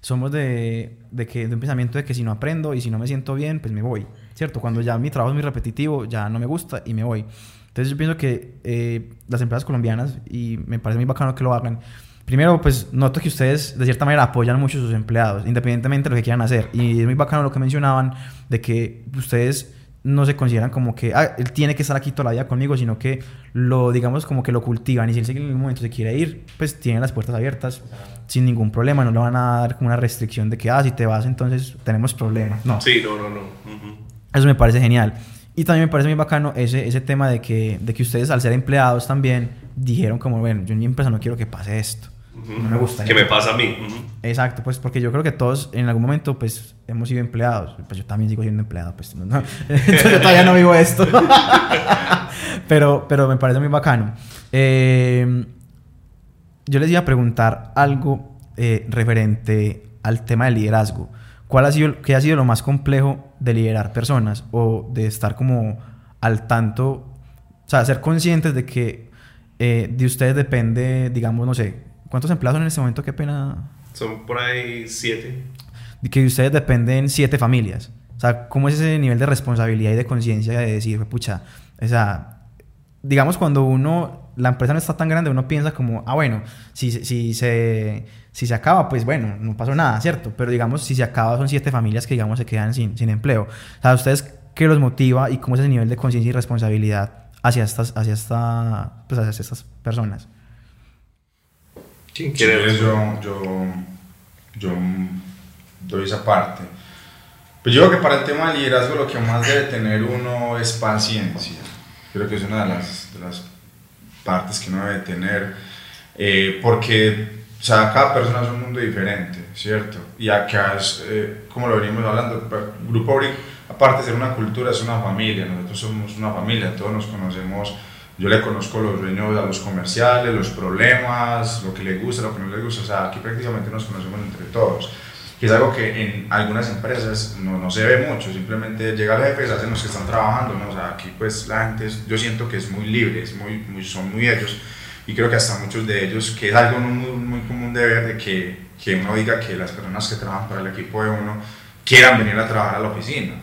somos de, de, que, de un pensamiento de que si no aprendo y si no me siento bien, pues me voy, ¿cierto? Cuando ya mi trabajo es muy repetitivo, ya no me gusta y me voy. Entonces yo pienso que eh, las empresas colombianas, y me parece muy bacano que lo hagan, primero pues noto que ustedes de cierta manera apoyan mucho a sus empleados, independientemente de lo que quieran hacer. Y es muy bacano lo que mencionaban de que ustedes no se consideran como que ah, él tiene que estar aquí toda la vida conmigo, sino que lo, digamos, como que lo cultivan y si él en algún momento se quiere ir, pues tiene las puertas abiertas sin ningún problema, no le van a dar como una restricción de que, ah, si te vas entonces tenemos problemas. No. Sí, no, no, no. Eso me parece genial. Y también me parece muy bacano ese, ese tema de que, de que ustedes al ser empleados también dijeron como, bueno, yo en mi empresa no quiero que pase esto. No me gusta. Que me pasa a mí. Exacto, pues porque yo creo que todos en algún momento pues hemos sido empleados. Pues yo también sigo siendo empleado, pues no, yo todavía no vivo esto. pero, pero me parece muy bacano. Eh, yo les iba a preguntar algo eh, referente al tema del liderazgo. ¿Cuál ha sido, qué ha sido lo más complejo de liderar personas o de estar como al tanto, o sea, ser conscientes de que eh, de ustedes depende, digamos, no sé, ¿Cuántos empleados en este momento? Qué pena. Son por ahí siete. De que ustedes dependen siete familias. O sea, ¿cómo es ese nivel de responsabilidad y de conciencia de decir, pucha, o sea, digamos cuando uno, la empresa no está tan grande, uno piensa como, ah, bueno, si, si, se, si se acaba, pues bueno, no pasó nada, ¿cierto? Pero digamos, si se acaba, son siete familias que, digamos, se quedan sin, sin empleo. O sea, ¿ustedes qué los motiva y cómo es ese nivel de conciencia y responsabilidad hacia estas, hacia, esta, pues hacia estas personas? ¿Quién quiere? yo, yo, yo doy esa parte. Pues yo creo que para el tema del liderazgo lo que más debe tener uno es paciencia. Creo que es una de las, de las partes que uno debe tener. Eh, porque o sea, cada persona es un mundo diferente, ¿cierto? Y acá es, eh, como lo venimos hablando, Grupo Brick, aparte de ser una cultura, es una familia. Nosotros somos una familia, todos nos conocemos yo le conozco los dueños a los comerciales, los problemas, lo que le gusta, lo que no le gusta. O sea, aquí prácticamente nos conocemos entre todos. Que es algo que en algunas empresas no, no se ve mucho. Simplemente llega el jefe, se hacen los que están trabajando. ¿no? O sea, aquí pues la gente, yo siento que es muy libre, es muy, muy, son muy ellos. Y creo que hasta muchos de ellos, que es algo muy, muy común de ver, de que, que uno diga que las personas que trabajan para el equipo de uno quieran venir a trabajar a la oficina,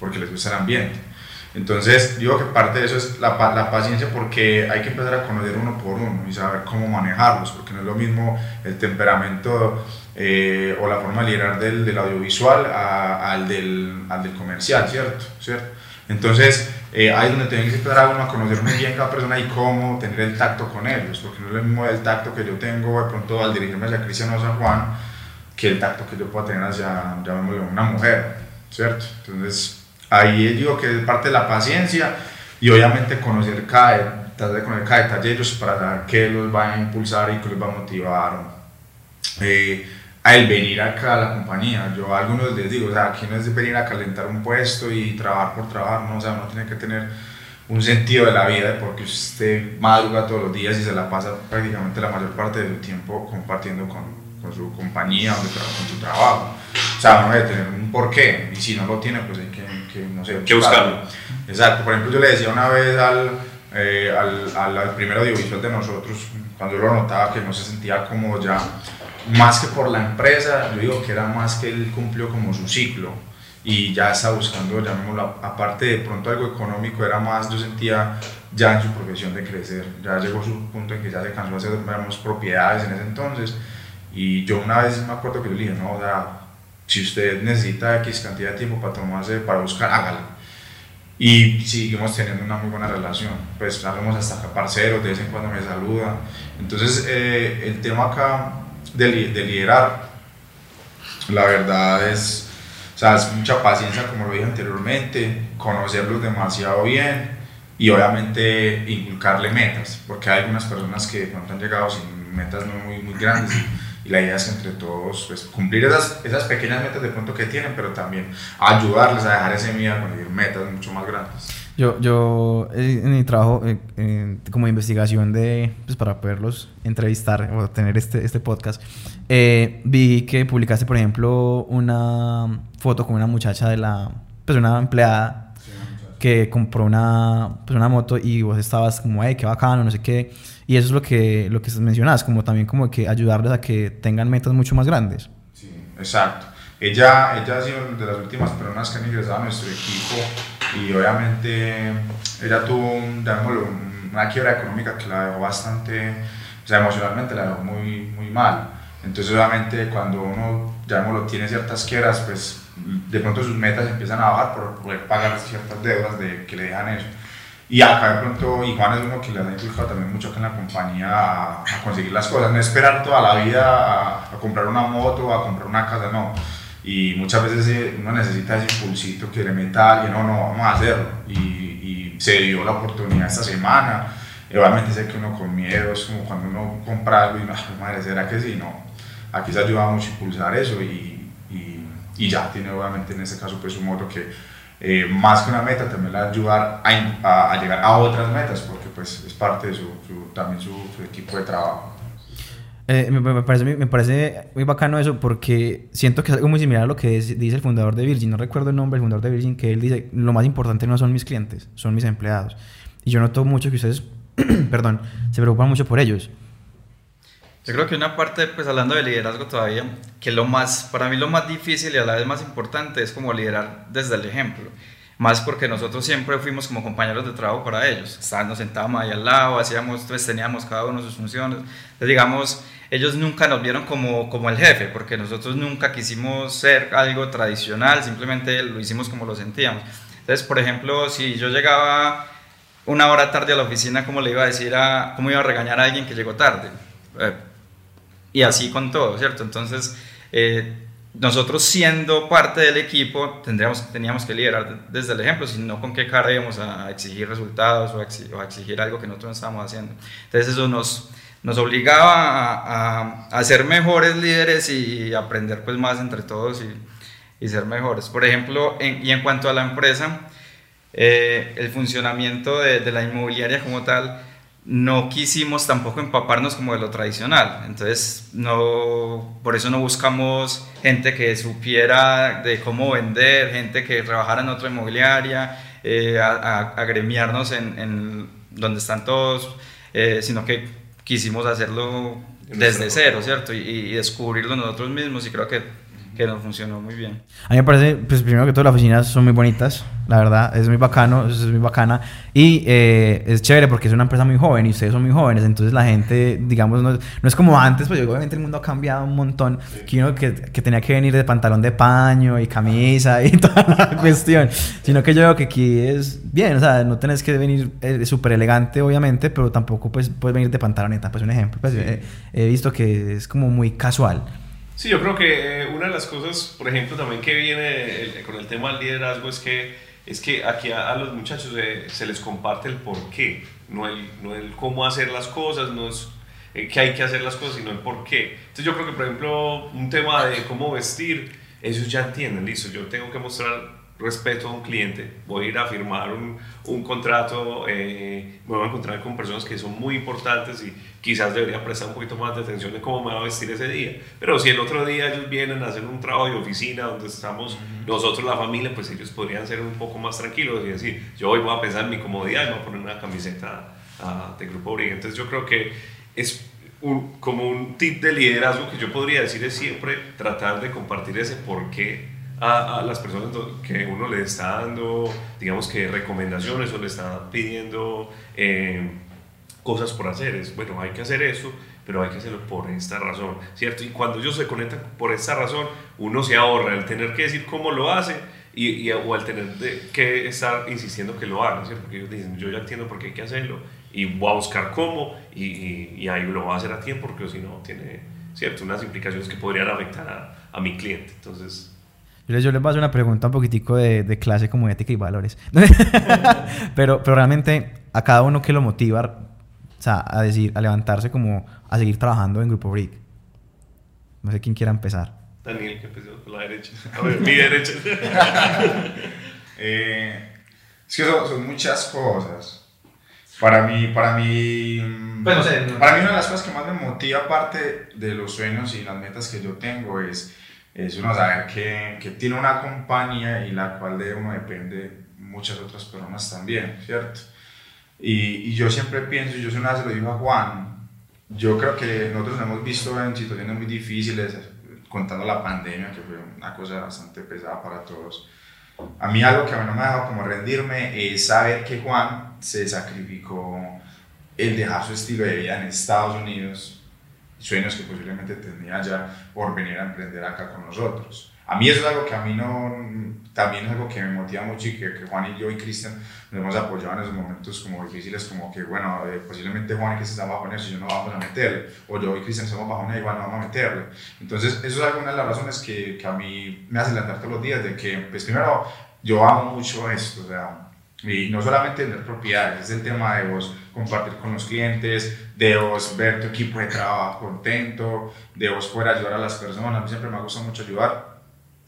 porque les gusta el ambiente. Entonces, digo que parte de eso es la, la, paciencia porque hay que empezar a conocer uno por uno y saber cómo manejarlos, porque no es lo mismo el temperamento eh, o la forma de liderar del, del audiovisual al, del, al, del, comercial, ¿cierto? ¿cierto? Entonces, eh, ahí es donde tienen que empezar a uno a conocer muy bien cada persona y cómo tener el tacto con ellos, porque no es lo mismo el tacto que yo tengo de pronto al dirigirme hacia Cristiano San Juan que el tacto que yo puedo tener hacia, llamémoslo, una mujer, ¿cierto? Entonces, ahí digo que es parte de la paciencia y obviamente conocer cada, conocer cada detalle de ellos para saber qué los va a impulsar y qué los va a motivar eh, a el venir acá a la compañía. Yo a algunos les digo, o sea, aquí no es de venir a calentar un puesto y trabajar por trabajar, no, o sea, uno tiene que tener un sentido de la vida porque usted madruga todos los días y se la pasa prácticamente la mayor parte del tiempo compartiendo con, con su compañía con su trabajo. O sea, uno debe tener un porqué y si no lo tiene, pues hay que que no sé, que buscarlo. Exacto, por ejemplo, yo le decía una vez al, eh, al, al, primer audiovisual de nosotros, cuando yo lo notaba que no se sentía como ya, más que por la empresa, yo digo que era más que él cumplió como su ciclo y ya estaba buscando, llamémoslo, aparte de pronto algo económico, era más, yo sentía ya en su profesión de crecer, ya llegó su punto en que ya se cansó de hacer propiedades en ese entonces y yo una vez me acuerdo que yo le dije, no, o sea, si usted necesita X cantidad de tiempo para tomarse, para buscar, hágalo. Y seguimos teniendo una muy buena relación. Pues hablamos hasta parceros, de vez en cuando me saluda. Entonces, eh, el tema acá de, de, liderar, la verdad es, o sea, es mucha paciencia, como lo dije anteriormente, conocerlos demasiado bien y obviamente inculcarle metas, porque hay algunas personas que no han llegado sin metas muy, muy grandes y la idea es entre todos pues, cumplir esas, esas pequeñas metas de pronto que tienen, pero también ayudarles a dejar ese miedo a conseguir metas mucho más grandes. Yo, yo eh, en mi trabajo eh, como investigación de, pues para poderlos entrevistar o tener este, este podcast, eh, vi que publicaste, por ejemplo, una foto con una muchacha de la, pues una empleada que compró una, pues una moto y vos estabas como, hey, qué bacano, no sé qué. Y eso es lo que, lo que mencionas, como también como que ayudarles a que tengan metas mucho más grandes. Sí, exacto. Ella, ella ha sido de las últimas personas que han ingresado a nuestro equipo y obviamente ella tuvo un, una quiebra económica que la dejó bastante, o sea, emocionalmente la dejó muy, muy mal. Entonces obviamente cuando uno, llamémoslo, tiene ciertas quiebras, pues de pronto sus metas empiezan a bajar por poder pagar ciertas deudas de, que le dejan eso. Y acá de pronto, y Juan es uno que le ha inculcado también mucho acá en la compañía a, conseguir las cosas, no esperar toda la vida a, comprar una moto, a comprar una casa, no. Y muchas veces eh, uno necesita ese impulsito que le meta a alguien, no, no, vamos a hacerlo. Y, y se dio la oportunidad esta semana. Y obviamente sé que uno con miedo es como cuando uno compra algo y no, madre, ¿será que sí? No. Aquí se ayuda mucho a impulsar eso y, y, ya tiene obviamente en este caso pues un moto que eh, más que una meta, también le va a ayudar a, a, llegar a otras metas, porque pues es parte de su, también su, equipo de trabajo. Eh, me, parece, me parece muy bacano eso porque siento que es algo muy similar a lo que dice el fundador de Virgin. No recuerdo el nombre del fundador de Virgin, que él dice, lo más importante no son mis clientes, son mis empleados. Y yo noto mucho que ustedes, perdón, se preocupan mucho por ellos. Yo creo que una parte, pues hablando de liderazgo todavía, que lo más, para mí lo más difícil y a la vez más importante es como liderar desde el ejemplo. Más porque nosotros siempre fuimos como compañeros de trabajo para ellos. Nos sentábamos ahí al lado, hacíamos, pues teníamos cada uno sus funciones. Entonces, digamos, ellos nunca nos vieron como, como el jefe, porque nosotros nunca quisimos ser algo tradicional, simplemente lo hicimos como lo sentíamos. Entonces, por ejemplo, si yo llegaba una hora tarde a la oficina, ¿cómo le iba a decir a, cómo iba a regañar a alguien que llegó tarde? Eh, y así con todo, ¿cierto? Entonces, eh, nosotros siendo parte del equipo tendríamos, teníamos que liderar desde el ejemplo, si no con qué cara íbamos a exigir resultados o a exigir, algo que nosotros no estábamos haciendo. Entonces eso nos, nos obligaba a, a, ser mejores líderes y aprender pues más entre todos y, y ser mejores. Por ejemplo, y en cuanto a la empresa, eh, el funcionamiento de, de la inmobiliaria como tal, no quisimos tampoco empaparnos como de lo tradicional. Entonces, no, por eso no buscamos gente que supiera de cómo vender, gente que trabajara en otra inmobiliaria, eh, a, agremiarnos en, donde están todos, eh, sino que quisimos hacerlo desde cero, ¿cierto? Y, y descubrirlo nosotros mismos y creo que que no funcionó muy bien. A mí me parece, pues primero que todo, las oficinas son muy bonitas, la verdad, es muy bacano, es muy bacana. Y eh, es chévere porque es una empresa muy joven y ustedes son muy jóvenes, entonces la gente, digamos, no, no es como antes, pues obviamente el mundo ha cambiado un montón, que uno que, que, tenía que venir de pantalón de paño y camisa y toda la cuestión, sino que yo veo que aquí es bien, o sea, no tenés que venir eh, súper elegante, obviamente, pero tampoco pues, puedes venir de pantaloneta, pues un ejemplo, pues, he visto que es como muy casual. Sí, yo creo que eh, una de las cosas, por ejemplo, también que viene con el tema del liderazgo es que, es que aquí a, los muchachos se les comparte el por qué, no el, no el cómo hacer las cosas, no es eh, que hay que hacer las cosas, sino el por qué. Entonces yo creo que, por ejemplo, un tema de cómo vestir, ellos ya entienden, listo, yo tengo que mostrar respeto a un cliente, voy a ir a firmar un, un contrato, eh, me voy a encontrar con personas que son muy importantes y quizás debería prestar un poquito más de atención de cómo me va a vestir ese día. Pero si el otro día ellos vienen a hacer un trabajo de oficina donde estamos nosotros, la familia, pues ellos podrían ser un poco más tranquilos y decir, yo hoy voy a pensar en mi comodidad y voy a poner una camiseta uh, de Grupo Briga. Entonces yo creo que es un, como un tip de liderazgo que yo podría decir es siempre tratar de compartir ese por qué a, las personas que uno le está dando, digamos que recomendaciones o le está pidiendo eh, cosas por hacer. Es, bueno, hay que hacer eso, pero hay que hacerlo por esta razón, ¿cierto? Y cuando ellos se conectan por esta razón, uno se ahorra el tener que decir cómo lo hace y, y o al tener que estar insistiendo que lo hagan, ¿cierto? Porque ellos dicen, yo ya entiendo por qué hay que hacerlo y voy a buscar cómo y, y, ahí lo va a hacer a tiempo porque si no tiene, ¿cierto? Unas implicaciones que podrían afectar a, a mi cliente. Entonces, yo les, yo les voy a hacer una pregunta un poquitico de, de clase como ética y valores. pero, pero realmente a cada uno que lo motiva o sea, a decir, a levantarse como a seguir trabajando en Grupo Brick. No sé quién quiera empezar. Daniel, que empezó por la derecha. A ver, mi derecha. eh, es que son, son, muchas cosas. Para mí, para mí, pues no sé, para mí una de las cosas que más me motiva, aparte de los sueños y las metas que yo tengo, es es uno saber que, que, tiene una compañía y la cual de uno depende muchas otras personas también, ¿cierto? Y, y yo siempre pienso, yo una vez se lo digo a Juan, yo creo que nosotros nos hemos visto en situaciones muy difíciles, contando la pandemia, que fue una cosa bastante pesada para todos. A mí algo que a mí no me ha dejado como rendirme es saber que Juan se sacrificó el dejar su estilo de vida en Estados Unidos sueños que posiblemente tenía ya por venir a emprender acá con nosotros. A mí eso es algo que a mí no, también es algo que me motiva mucho y que, que Juan y yo y Cristian nos hemos apoyado en esos momentos como difíciles, como que, bueno, eh, posiblemente Juan y Cristian están bajones y yo no vamos a meterle, o yo y Cristian somos bajones y igual no vamos a meterle. Entonces, eso es alguna de las razones que, que a mí me hace levantar todos los días, de que, pues primero, yo amo mucho esto, o sea, y no solamente tener propiedades, es el tema de vos compartir con los clientes, de vos ver tu equipo de trabajo contento, de vos poder ayudar a las personas. A mí siempre me gusta mucho ayudar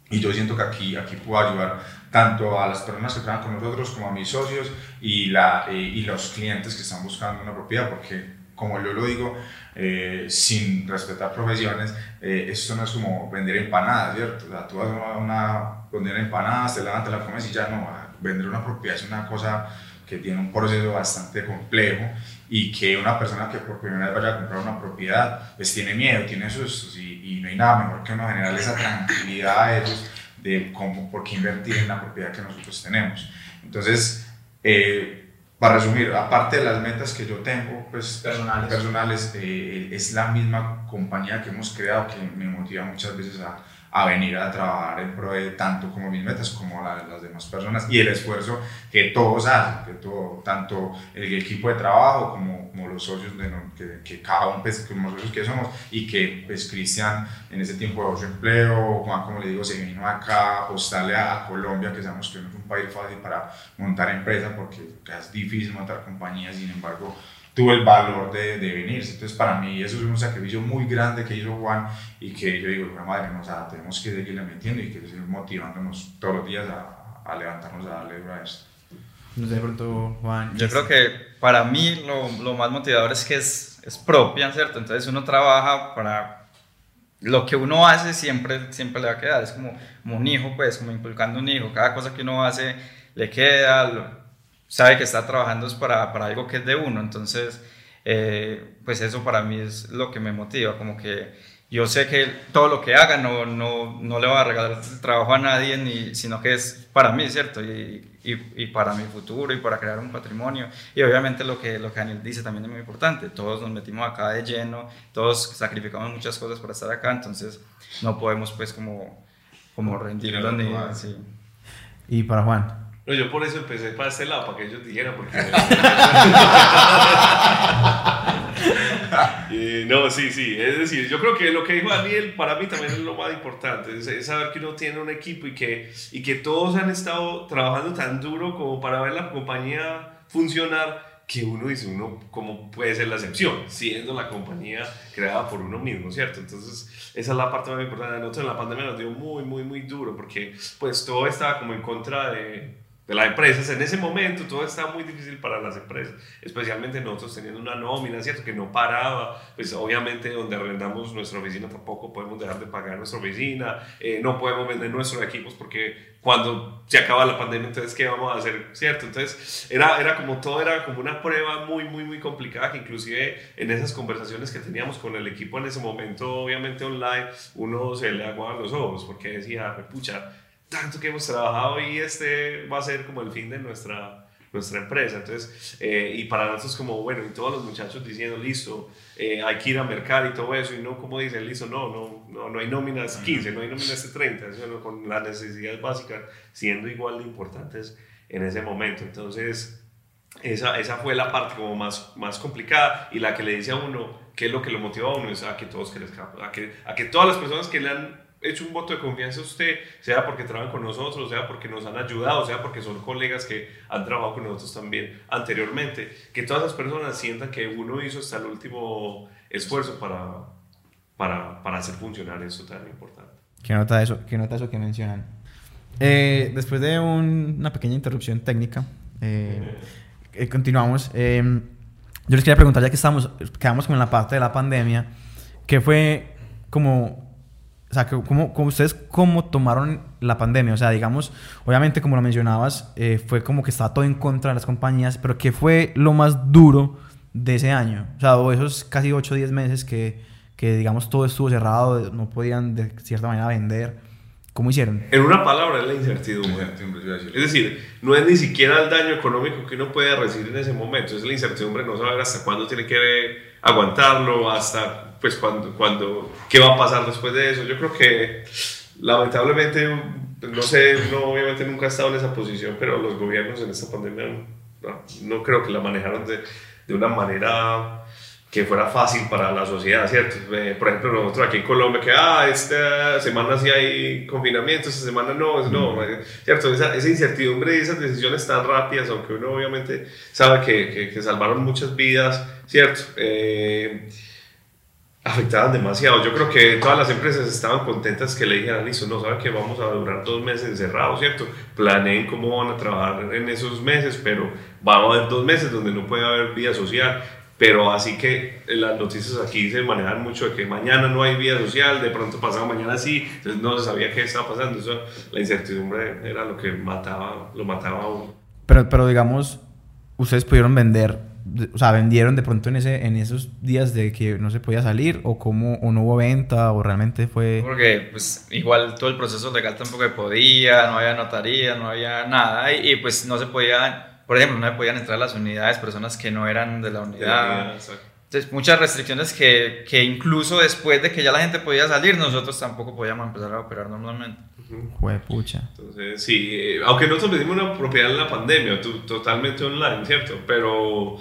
y yo siento que aquí, aquí puedo ayudar tanto a las personas que trabajan con nosotros como a mis socios y, la, y, los clientes que están buscando una propiedad, porque como yo lo digo, eh, sin respetar profesiones, eh, esto no es como vender empanadas, ¿cierto? O sea, tú vas a una, vender empanadas, te levantas la comes y ya no, vender una propiedad es una cosa que tiene un proceso bastante complejo y que una persona que por primera vez vaya a comprar una propiedad, pues tiene miedo, tiene sustos y, y no hay nada mejor que uno generar esa tranquilidad a ellos de cómo, por qué invertir en la propiedad que nosotros tenemos. Entonces, eh, para resumir, aparte de las metas que yo tengo, pues personales, personales eh, es la misma compañía que hemos creado que me motiva muchas veces a a venir a trabajar en pro de tanto como mis metas como la de las demás personas y el esfuerzo que todos hacen, que todo, tanto el equipo de trabajo como, como los socios de, que, que, cada uno, pues, como socios que somos y que pues Cristian en ese tiempo de su empleo, Juan como le digo, se vino acá a apostarle a, Colombia, que sabemos que no es un país fácil para montar empresas porque es difícil montar compañías, sin embargo tuvo el valor de, de, venirse. Entonces, para mí, eso es un sacrificio muy grande que hizo Juan y que yo digo, madre, o sea, tenemos que seguirle metiendo y que seguir motivándonos todos los días a, a levantarnos a darle a esto. No sé, de pronto, Juan. Yo creo que para mí lo, lo, más motivador es que es, es propia, ¿cierto? Entonces, uno trabaja para. Lo que uno hace siempre, siempre le va a quedar. Es como, como un hijo, pues, como inculcando un hijo. Cada cosa que uno hace le queda sabe que está trabajando es para, para algo que es de uno, entonces, eh, pues eso para mí es lo que me motiva, como que yo sé que todo lo que haga no, no, no le va a regalar el trabajo a nadie, ni, sino que es para mí, ¿cierto? Y, y, y, para mi futuro y para crear un patrimonio. Y obviamente lo que, lo que Daniel dice también es muy importante. Todos nos metimos acá de lleno, todos sacrificamos muchas cosas para estar acá, entonces no podemos pues como, como rendirnos ni... Sí. Y para Juan. No, yo por eso empecé para este lado, para que ellos dijeran, porque... no, sí, sí, es decir, yo creo que lo que dijo Daniel para mí también es lo más importante, es, saber que uno tiene un equipo y que, y que todos han estado trabajando tan duro como para ver la compañía funcionar que uno dice, uno, ¿cómo puede ser la excepción? Siendo la compañía creada por uno mismo, ¿cierto? Entonces, esa es la parte más importante. Nosotros en la pandemia nos dio muy, muy, muy duro porque pues todo estaba como en contra de de las empresas. En ese momento todo estaba muy difícil para las empresas, especialmente nosotros teniendo una nómina, ¿cierto? Que no paraba, pues obviamente donde arrendamos nuestra oficina tampoco podemos dejar de pagar nuestra oficina, eh, no podemos vender nuestros equipos porque cuando se acaba la pandemia, entonces, ¿qué vamos a hacer? ¿Cierto? Entonces, era, era como todo, era como una prueba muy, muy, muy complicada que inclusive en esas conversaciones que teníamos con el equipo en ese momento, obviamente online, uno se le aguaban los ojos porque decía, pucha, tanto que hemos trabajado y este va a ser como el fin de nuestra, nuestra empresa. Entonces, eh, y para nosotros como, bueno, y todos los muchachos diciendo, listo, eh, hay que ir a mercar y todo eso, y no como dicen, listo, no, no, no, no hay nóminas 15, no hay nóminas 30, sino con las necesidades básicas siendo igual de importantes en ese momento. Entonces, esa, esa fue la parte como más, más complicada y la que le dice a uno, qué es lo que lo motiva a uno, es a que todos a que, a que todas las personas que le han hecho un voto de confianza a usted, sea porque trabajan con nosotros, sea porque nos han ayudado, sea porque son colegas que han trabajado con nosotros también anteriormente, que todas las personas sientan que uno hizo hasta el último esfuerzo para, para, para hacer funcionar eso tan importante. ¿Qué nota eso, qué nota eso que mencionan? Eh, después de una pequeña interrupción técnica, eh, eh, continuamos. yo les quería preguntar, ya que estamos, quedamos con la parte de la pandemia, ¿qué fue como o sea, ¿cómo, cómo, ustedes cómo tomaron la pandemia? O sea, digamos, obviamente como lo mencionabas, eh, fue como que estaba todo en contra de las compañías, pero ¿qué fue lo más duro de ese año? O sea, esos casi 8 o 10 meses que, que, digamos, todo estuvo cerrado, no podían de cierta manera vender. ¿Cómo hicieron? En una palabra es la incertidumbre. Es decir, no es ni siquiera el daño económico que uno puede recibir en ese momento, es la incertidumbre, no saber hasta cuándo tiene que aguantarlo, hasta pues cuando, cuando, qué va a pasar después de eso. Yo creo que lamentablemente, no sé, no, obviamente nunca he estado en esa posición, pero los gobiernos en esta pandemia no, no creo que la manejaron de, de una manera que fuera fácil para la sociedad, ¿cierto? Eh, por ejemplo, nosotros aquí en Colombia, que, ah, esta semana sí hay confinamiento, esta semana no, no, eh, ¿cierto? Esa, esa, incertidumbre y esas decisiones tan rápidas, aunque uno obviamente sabe que, que, salvaron muchas vidas, ¿cierto? Eh, afectaban demasiado. Yo creo que todas las empresas estaban contentas que le dijeran, listo, no saben que vamos a durar dos meses encerrados, ¿cierto? Planeen cómo van a trabajar en esos meses, pero vamos a haber dos meses donde no puede haber vida social pero así que las noticias aquí se manejan mucho de que mañana no hay vida social, de pronto pasado mañana sí, entonces no se sabía qué estaba pasando, eso, la incertidumbre era lo que mataba, lo mataba a uno. Pero, pero digamos, ustedes pudieron vender, o sea, vendieron de pronto en, ese, en esos días de que no se podía salir, o cómo, o no hubo venta, o realmente fue... Porque pues igual todo el proceso legal tampoco podía, no había notaría, no había nada, y, y pues no se podía por ejemplo, no podían entrar a las unidades personas que no eran de la unidad. Entonces, muchas restricciones que, que, incluso después de que ya la gente podía salir, nosotros tampoco podíamos empezar a operar normalmente. Jue pucha. Entonces, sí, eh, aunque nosotros vendimos una propiedad en la pandemia, totalmente online, ¿cierto? Pero,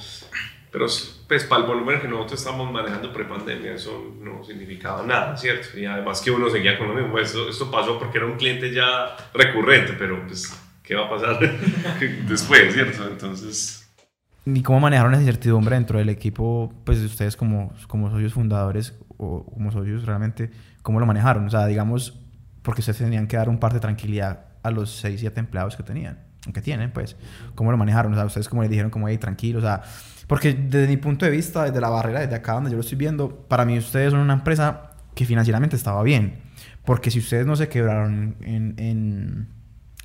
pero pues para el volumen que nosotros estamos manejando pre-pandemia, eso no significaba nada, ¿cierto? Y además que uno seguía con lo mismo. Esto, esto pasó porque era un cliente ya recurrente, pero pues qué va a pasar después, ¿cierto? Entonces... ¿Y cómo manejaron esa incertidumbre dentro del equipo, pues de ustedes como, como socios fundadores o como socios realmente, cómo lo manejaron? O sea, digamos, porque ustedes tenían que dar un parte de tranquilidad a los 6, 7 empleados que tenían, que tienen, pues, ¿cómo lo manejaron? O sea, ustedes como les dijeron, como, hey, tranquilo, o sea, porque desde mi punto de vista, desde la barrera, desde acá donde yo lo estoy viendo, para mí ustedes son una empresa que financieramente estaba bien, porque si ustedes no se quebraron en, en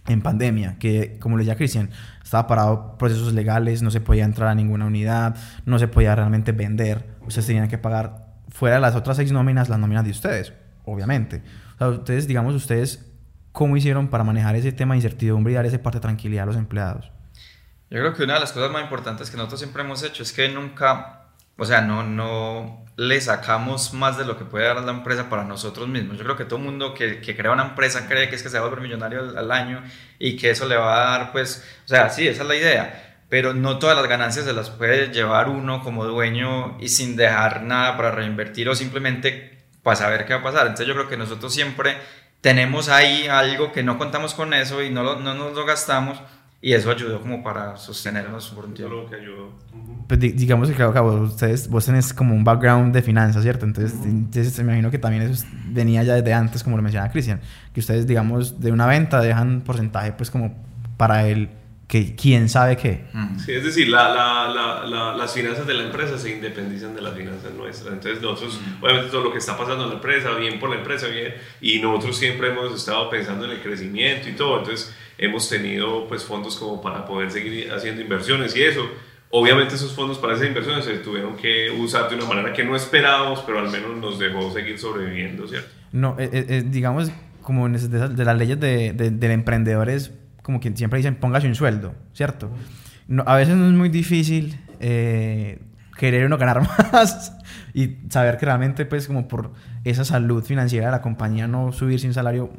en pandemia, que como le decía Cristian, estaba parado procesos legales, no se podía entrar a ninguna unidad, no se podía realmente vender, ustedes tenían que pagar fuera de las otras seis nóminas, las nóminas de ustedes, obviamente. O sea, ustedes, digamos, ustedes, ¿cómo hicieron para manejar ese tema de incertidumbre y dar ese parte de tranquilidad a los empleados? Yo creo que una de las cosas más importantes que nosotros siempre hemos hecho es que nunca, o sea, no, no le sacamos más de lo que puede dar la empresa para nosotros mismos. Yo creo que todo mundo que, que crea una empresa cree que es que se va a volver millonario al, año y que eso le va a dar, pues, o sea, sí, esa es la idea, pero no todas las ganancias se las puede llevar uno como dueño y sin dejar nada para reinvertir o simplemente para saber qué va a pasar. Entonces yo creo que nosotros siempre tenemos ahí algo que no contamos con eso y no, no nos lo gastamos y eso ayudó como para sostenernos por un tiempo. que ayudó. Pues digamos que claro, vos, ustedes, vos tenés como un background de finanzas, ¿cierto? Entonces, entonces me imagino que también eso venía ya desde antes, como lo mencionaba Cristian, que ustedes, digamos, de una venta dejan porcentaje pues como para el que quién sabe qué. Sí, es decir, la, la, la, las finanzas de la empresa se independizan de las finanzas nuestras. Entonces nosotros, obviamente todo lo que está pasando en la empresa, bien por la empresa, bien, y nosotros siempre hemos estado pensando en el crecimiento y todo, entonces hemos tenido pues fondos como para poder seguir haciendo inversiones y eso. Obviamente esos fondos para esas inversiones se tuvieron que usar de una manera que no esperábamos, pero al menos nos dejó seguir sobreviviendo, ¿cierto? No, eh, eh, eh, digamos, como de, de, las leyes de, de, del emprendedor es como quien siempre dicen, póngase un sueldo, ¿cierto? No, a veces no es muy difícil eh, querer uno ganar más y saber que realmente, pues, como por esa salud financiera de la compañía, no subirse un salario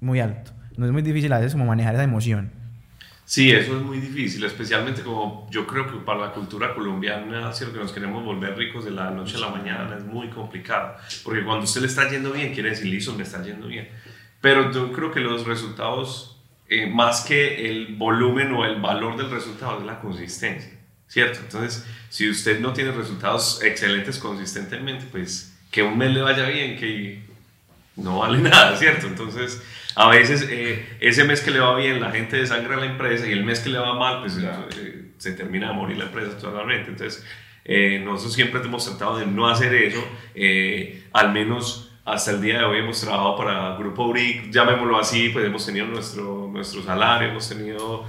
muy alto. No es muy difícil a veces como manejar esa emoción. Sí, eso es muy difícil, especialmente como yo creo que para la cultura colombiana, si lo que nos queremos volver ricos de la noche a la mañana es muy complicado, porque cuando usted le está yendo bien, quiere decir, listo, me está yendo bien. Pero yo creo que los resultados eh, más que el volumen o el valor del resultado, es la consistencia, ¿cierto? Entonces, si usted no tiene resultados excelentes consistentemente, pues que un mes le vaya bien, que no vale nada, ¿cierto? Entonces, a veces eh, ese mes que le va bien, la gente desangra la empresa y el mes que le va mal, pues eh, se termina de morir la empresa totalmente. Entonces, nosotros siempre hemos tratado de no hacer eso, al menos hasta el día de hoy hemos trabajado para Grupo URIC, llamémoslo así, pues hemos tenido nuestro, nuestro salario, hemos tenido,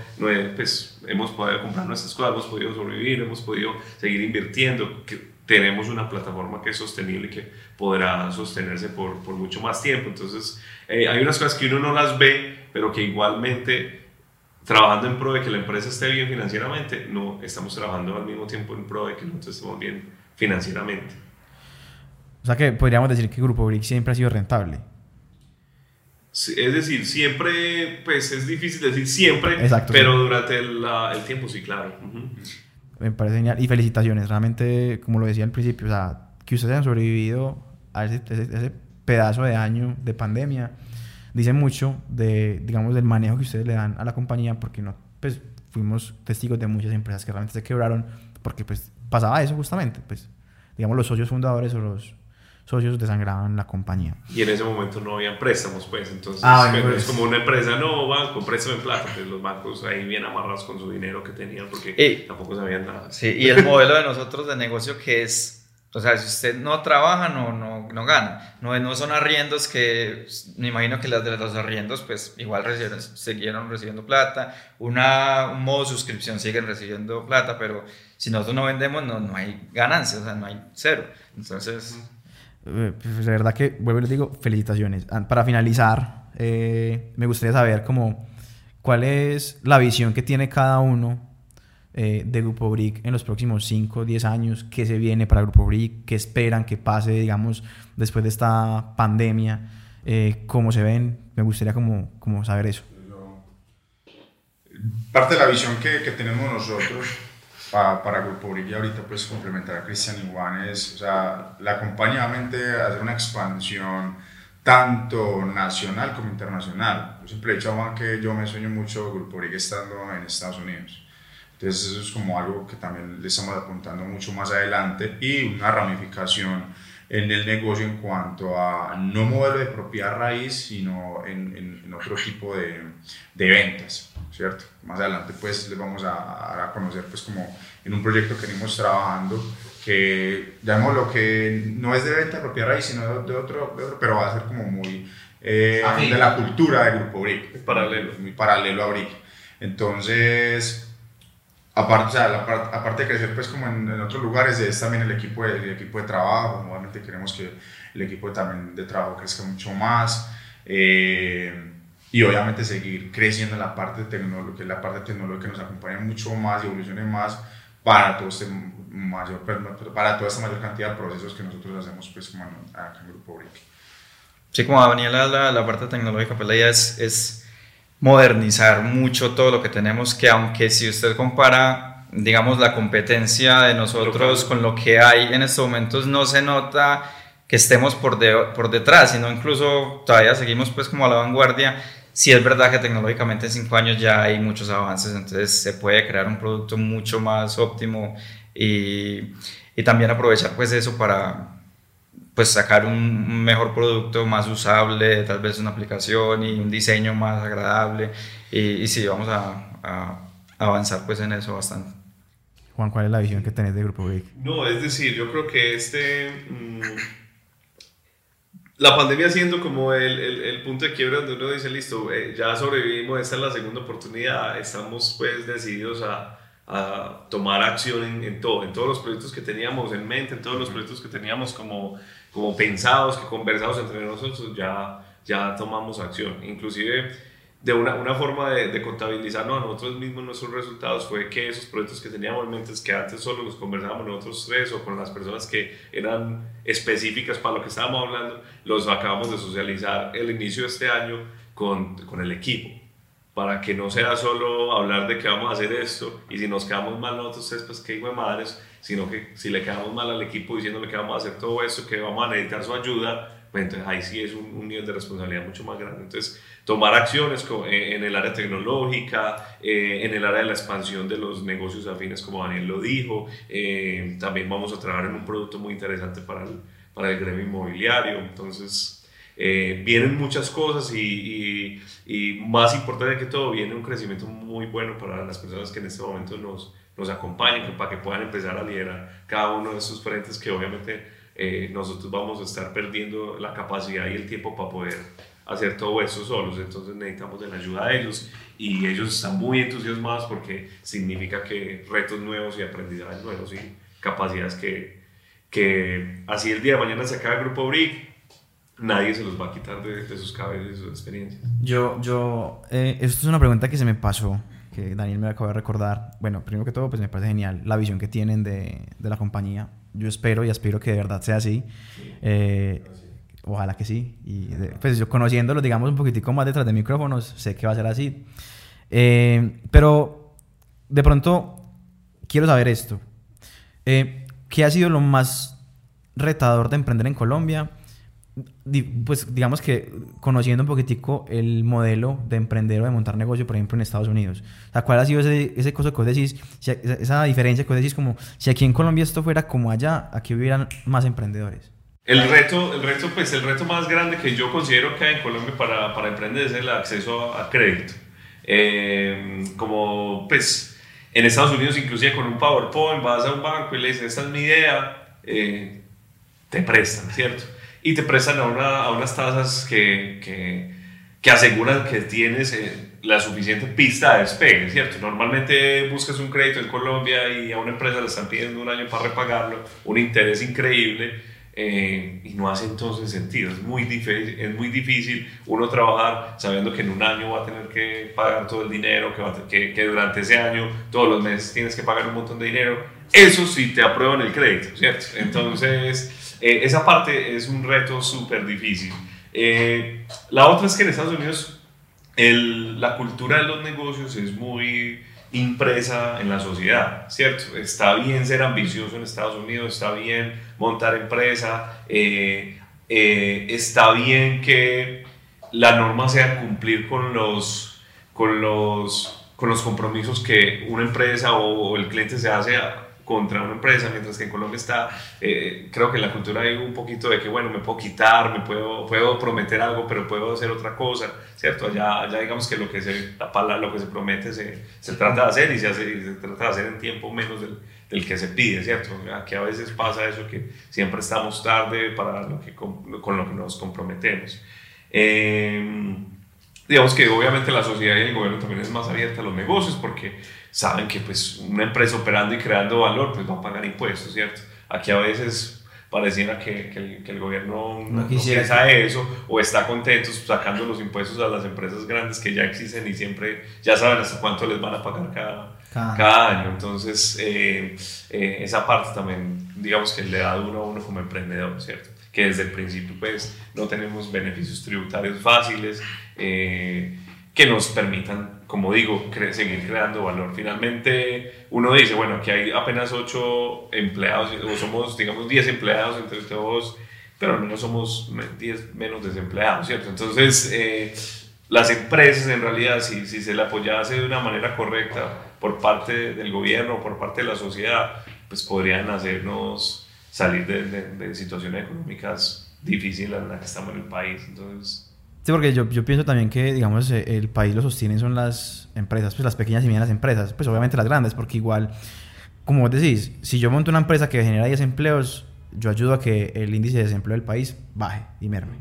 pues hemos podido comprar nuestras cosas, hemos podido sobrevivir, hemos podido seguir invirtiendo, que tenemos una plataforma que es sostenible y que podrá sostenerse por, por mucho más tiempo. Entonces, eh, hay unas cosas que uno no las ve, pero que igualmente trabajando en pro de que la empresa esté bien financieramente, no estamos trabajando al mismo tiempo en pro de que nosotros estemos bien financieramente. O sea que podríamos decir que Grupo BRIC siempre ha sido rentable. es decir, siempre, pues es difícil decir siempre, pero durante el, el, tiempo sí, claro. Me parece genial. Y felicitaciones, realmente, como lo decía al principio, o sea, que ustedes hayan sobrevivido a ese, ese, pedazo de año de pandemia, dice mucho de, digamos, del manejo que ustedes le dan a la compañía, porque no, pues fuimos testigos de muchas empresas que realmente se quebraron, porque pues pasaba eso justamente, pues, digamos, los socios fundadores o los socios desangraban la compañía. Y en ese momento no habían préstamos, pues, entonces ah, es pues. como una empresa, no, banco, préstame plata, pues los bancos ahí bien amarrados con su dinero que tenían porque tampoco sabían nada. Sí, y el modelo de nosotros de negocio que es, o sea, si usted no trabaja, no, no, no gana. No, no son arriendos que, me imagino que las de los arriendos, pues igual recibieron, siguieron recibiendo plata, una, un modo de suscripción siguen recibiendo plata, pero si nosotros no vendemos, no, no hay ganancias, o sea, no hay cero. Entonces... Eh, pues de verdad que, vuelvo y les digo, felicitaciones. Ah, para finalizar, eh, me gustaría saber como, cuál es la visión que tiene cada uno eh, de Grupo Brick en los próximos 5, 10 años, qué se viene para Grupo Brick, qué esperan que pase, digamos, después de esta pandemia, cómo se ven, me gustaría como, como saber eso. Parte de la visión que, que tenemos nosotros para, Grupo Brilla ahorita pues complementar a Cristian Iguán es, o sea, la compañía hacer una expansión tanto nacional como internacional. Yo siempre he dicho a que yo me sueño mucho Grupo Brilla estando en Estados Unidos. Entonces eso es como algo que también le estamos apuntando mucho más adelante y una ramificación en el negocio en cuanto a no modelo de propiedad raíz, sino en, en, otro tipo de, de, ventas, ¿cierto? Más adelante pues les vamos a, a, conocer pues como en un proyecto que venimos trabajando que llamamos lo que no es de venta de propiedad raíz, sino de, otro, pero va a ser como muy eh, de la cultura del grupo BRIC. Paralelo. Muy paralelo a BRIC. Entonces, aparte, aparte de crecer pues como en, otros lugares, es también el equipo de, el equipo de trabajo, nuevamente queremos que el equipo también de trabajo crezca mucho más eh, y obviamente seguir creciendo en la parte tecnológica, la parte tecnológica que nos acompaña mucho más y evolucione más para todo este mayor, para toda esta mayor cantidad de procesos que nosotros hacemos pues como acá en Grupo BRIC. Sí, como Daniela, la, la parte tecnológica, pues la idea es, es modernizar mucho todo lo que tenemos, que aunque si usted compara, digamos, la competencia de nosotros con lo que hay en estos momentos, no se nota que estemos por, por detrás, sino incluso todavía seguimos pues como a la vanguardia, sí es verdad que tecnológicamente en cinco años ya hay muchos avances, entonces se puede crear un producto mucho más óptimo y, y también aprovechar pues eso para pues sacar un mejor producto más usable, tal vez una aplicación y un diseño más agradable y, y sí, vamos a, a, avanzar pues en eso bastante. Juan, ¿cuál es la visión que tenés de Grupo Brick? No, es decir, yo creo que este... Mmm, la pandemia siendo como el, el, el, punto de quiebra donde uno dice, listo, eh, ya sobrevivimos, esta es la segunda oportunidad, estamos pues decididos a, a tomar acción en, en, todo, en todos los proyectos que teníamos en mente, en todos los proyectos que teníamos como, como pensados, que conversados entre nosotros, ya, ya tomamos acción. Inclusive de una, una forma de, de, contabilizarnos a nosotros mismos nuestros resultados fue que esos proyectos que teníamos en mente, que antes solo los conversábamos nosotros tres o con las personas que eran específicas para lo que estábamos hablando, los acabamos de socializar el inicio de este año con, con el equipo, para que no sea solo hablar de que vamos a hacer esto y si nos quedamos mal nosotros tres, pues qué hijo de madres, sino que si le quedamos mal al equipo diciéndole que vamos a hacer todo esto, que vamos a necesitar su ayuda, pues entonces ahí sí es un, un nivel de responsabilidad mucho más grande. Entonces, tomar acciones eh, en el área tecnológica, eh, en el área de la expansión de los negocios afines, como Daniel lo dijo. Eh, también vamos a trabajar en un producto muy interesante para el, para el gremio inmobiliario. Entonces, vienen muchas cosas y, y, y, más importante que todo, viene un crecimiento muy bueno para las personas que en este momento nos, nos acompañan, para que puedan empezar a liderar cada uno de esos frentes que obviamente nosotros vamos a estar perdiendo la capacidad y el tiempo para poder hacer todo eso solos, entonces necesitamos de la ayuda de ellos y ellos están muy entusiasmados porque significa que retos nuevos y aprendizajes nuevos y capacidades que, que así el día de mañana se acaba el grupo BRIC, nadie se los va a quitar de, de sus cabezas y sus experiencias. Yo, yo, eh, esto es una pregunta que se me pasó, que Daniel me acaba de recordar. Bueno, primero que todo, pues me parece genial la visión que tienen de, de la compañía. Yo espero y aspiro que de verdad sea así. Eh, Ojalá que sí. Y pues yo conociéndolo, digamos, un poquitico más detrás de micrófonos, sé que va a ser así. Eh, pero de pronto quiero saber esto. Eh, ¿Qué ha sido lo más retador de emprender en Colombia? Pues digamos que conociendo un poquitico el modelo de emprender o de montar negocio, por ejemplo, en Estados Unidos. O sea, ¿cuál ha sido ese, ese cosa que vos decís, esa diferencia que vos decís como si aquí en Colombia esto fuera como allá, aquí hubieran más emprendedores? El reto, el reto, pues el reto más grande que yo considero que hay en Colombia para, para emprender es el acceso a, crédito. Eh, como pues en Estados Unidos inclusive con un PowerPoint vas a un banco y le dices, esta es mi idea, eh, te prestan, ¿cierto? Y te prestan a, una, a unas tasas que, que, que, aseguran que tienes eh, la suficiente pista de despegue, ¿cierto? Normalmente buscas un crédito en Colombia y a una empresa le están pidiendo un año para repagarlo, un interés increíble eh, y no hace entonces sentido. Es muy, difícil, es muy difícil uno trabajar sabiendo que en un año va a tener que pagar todo el dinero, que, que, que, durante ese año todos los meses tienes que pagar un montón de dinero. Eso sí te aprueban el crédito, ¿cierto? Entonces, eh, esa parte es un reto súper difícil. Eh, la otra es que en Estados Unidos el, la cultura de los negocios es muy impresa en la sociedad, ¿cierto? Está bien ser ambicioso en Estados Unidos, está bien montar empresa, eh, eh, está bien que la norma sea cumplir con los, con los, con los compromisos que una empresa o, o el cliente se hace a, contra una empresa, mientras que en Colombia está, eh, creo que en la cultura hay un poquito de que, bueno, me puedo quitar, me puedo, puedo prometer algo, pero puedo hacer otra cosa, ¿cierto? Allá, allá digamos que lo que se, la lo que se promete se, se trata de hacer y se, hace, se trata de hacer en tiempo menos del, del, que se pide, ¿cierto? Aquí a veces pasa eso que siempre estamos tarde para lo que, con, con lo que nos comprometemos. Eh, digamos que obviamente la sociedad y el gobierno también es más abierta a los negocios porque saben que pues una empresa operando y creando valor pues va a pagar impuestos, ¿cierto? Aquí a veces pareciera que, que, el, que el, gobierno no, no piensa eso o está contento sacando los impuestos a las empresas grandes que ya existen y siempre ya saben hasta cuánto les van a pagar cada, cada. cada año. Entonces, eh, eh, esa parte también, digamos que le da duro a uno como emprendedor, ¿cierto? Que desde el principio, pues, no tenemos beneficios tributarios fáciles eh, que nos permitan como digo, cre seguir creando valor. Finalmente, uno dice, bueno, aquí hay apenas 8 empleados, o somos, digamos, 10 empleados entre todos, pero no somos 10 menos desempleados, ¿cierto? Entonces, eh, las empresas en realidad, si, se le apoyase de una manera correcta por parte del gobierno, por parte de la sociedad, pues podrían hacernos salir de, de, situaciones económicas difíciles en las que estamos en el país. Entonces... Sí, porque yo, yo pienso también que, digamos, eh, el país lo sostiene son las empresas, pues las pequeñas y medianas empresas, pues obviamente las grandes, porque igual, como vos decís, si yo monto una empresa que genera 10 empleos, yo ayudo a que el índice de desempleo del país baje y merme.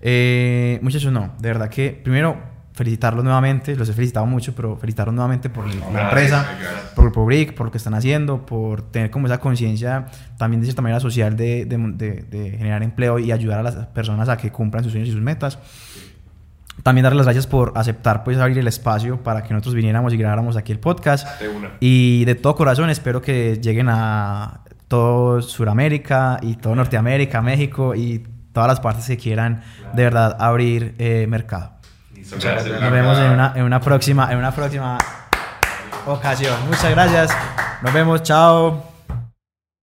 Eh, muchachos, no, de verdad que primero felicitarlos nuevamente, los he felicitado mucho, pero felicitarlos nuevamente por la empresa, por el Public, por lo que están haciendo, por tener como esa conciencia también de cierta manera social de, de, generar empleo y ayudar a las personas a que cumplan sus sueños y sus metas. También darles las gracias por aceptar pues abrir el espacio para que nosotros viniéramos y grabáramos aquí el podcast. Y de todo corazón espero que lleguen a todo Sudamérica y todo Norteamérica, México y todas las partes que quieran de verdad abrir eh, mercado. Nos vemos en una, en una próxima en una próxima ocasión. Muchas gracias. Nos vemos. Chao.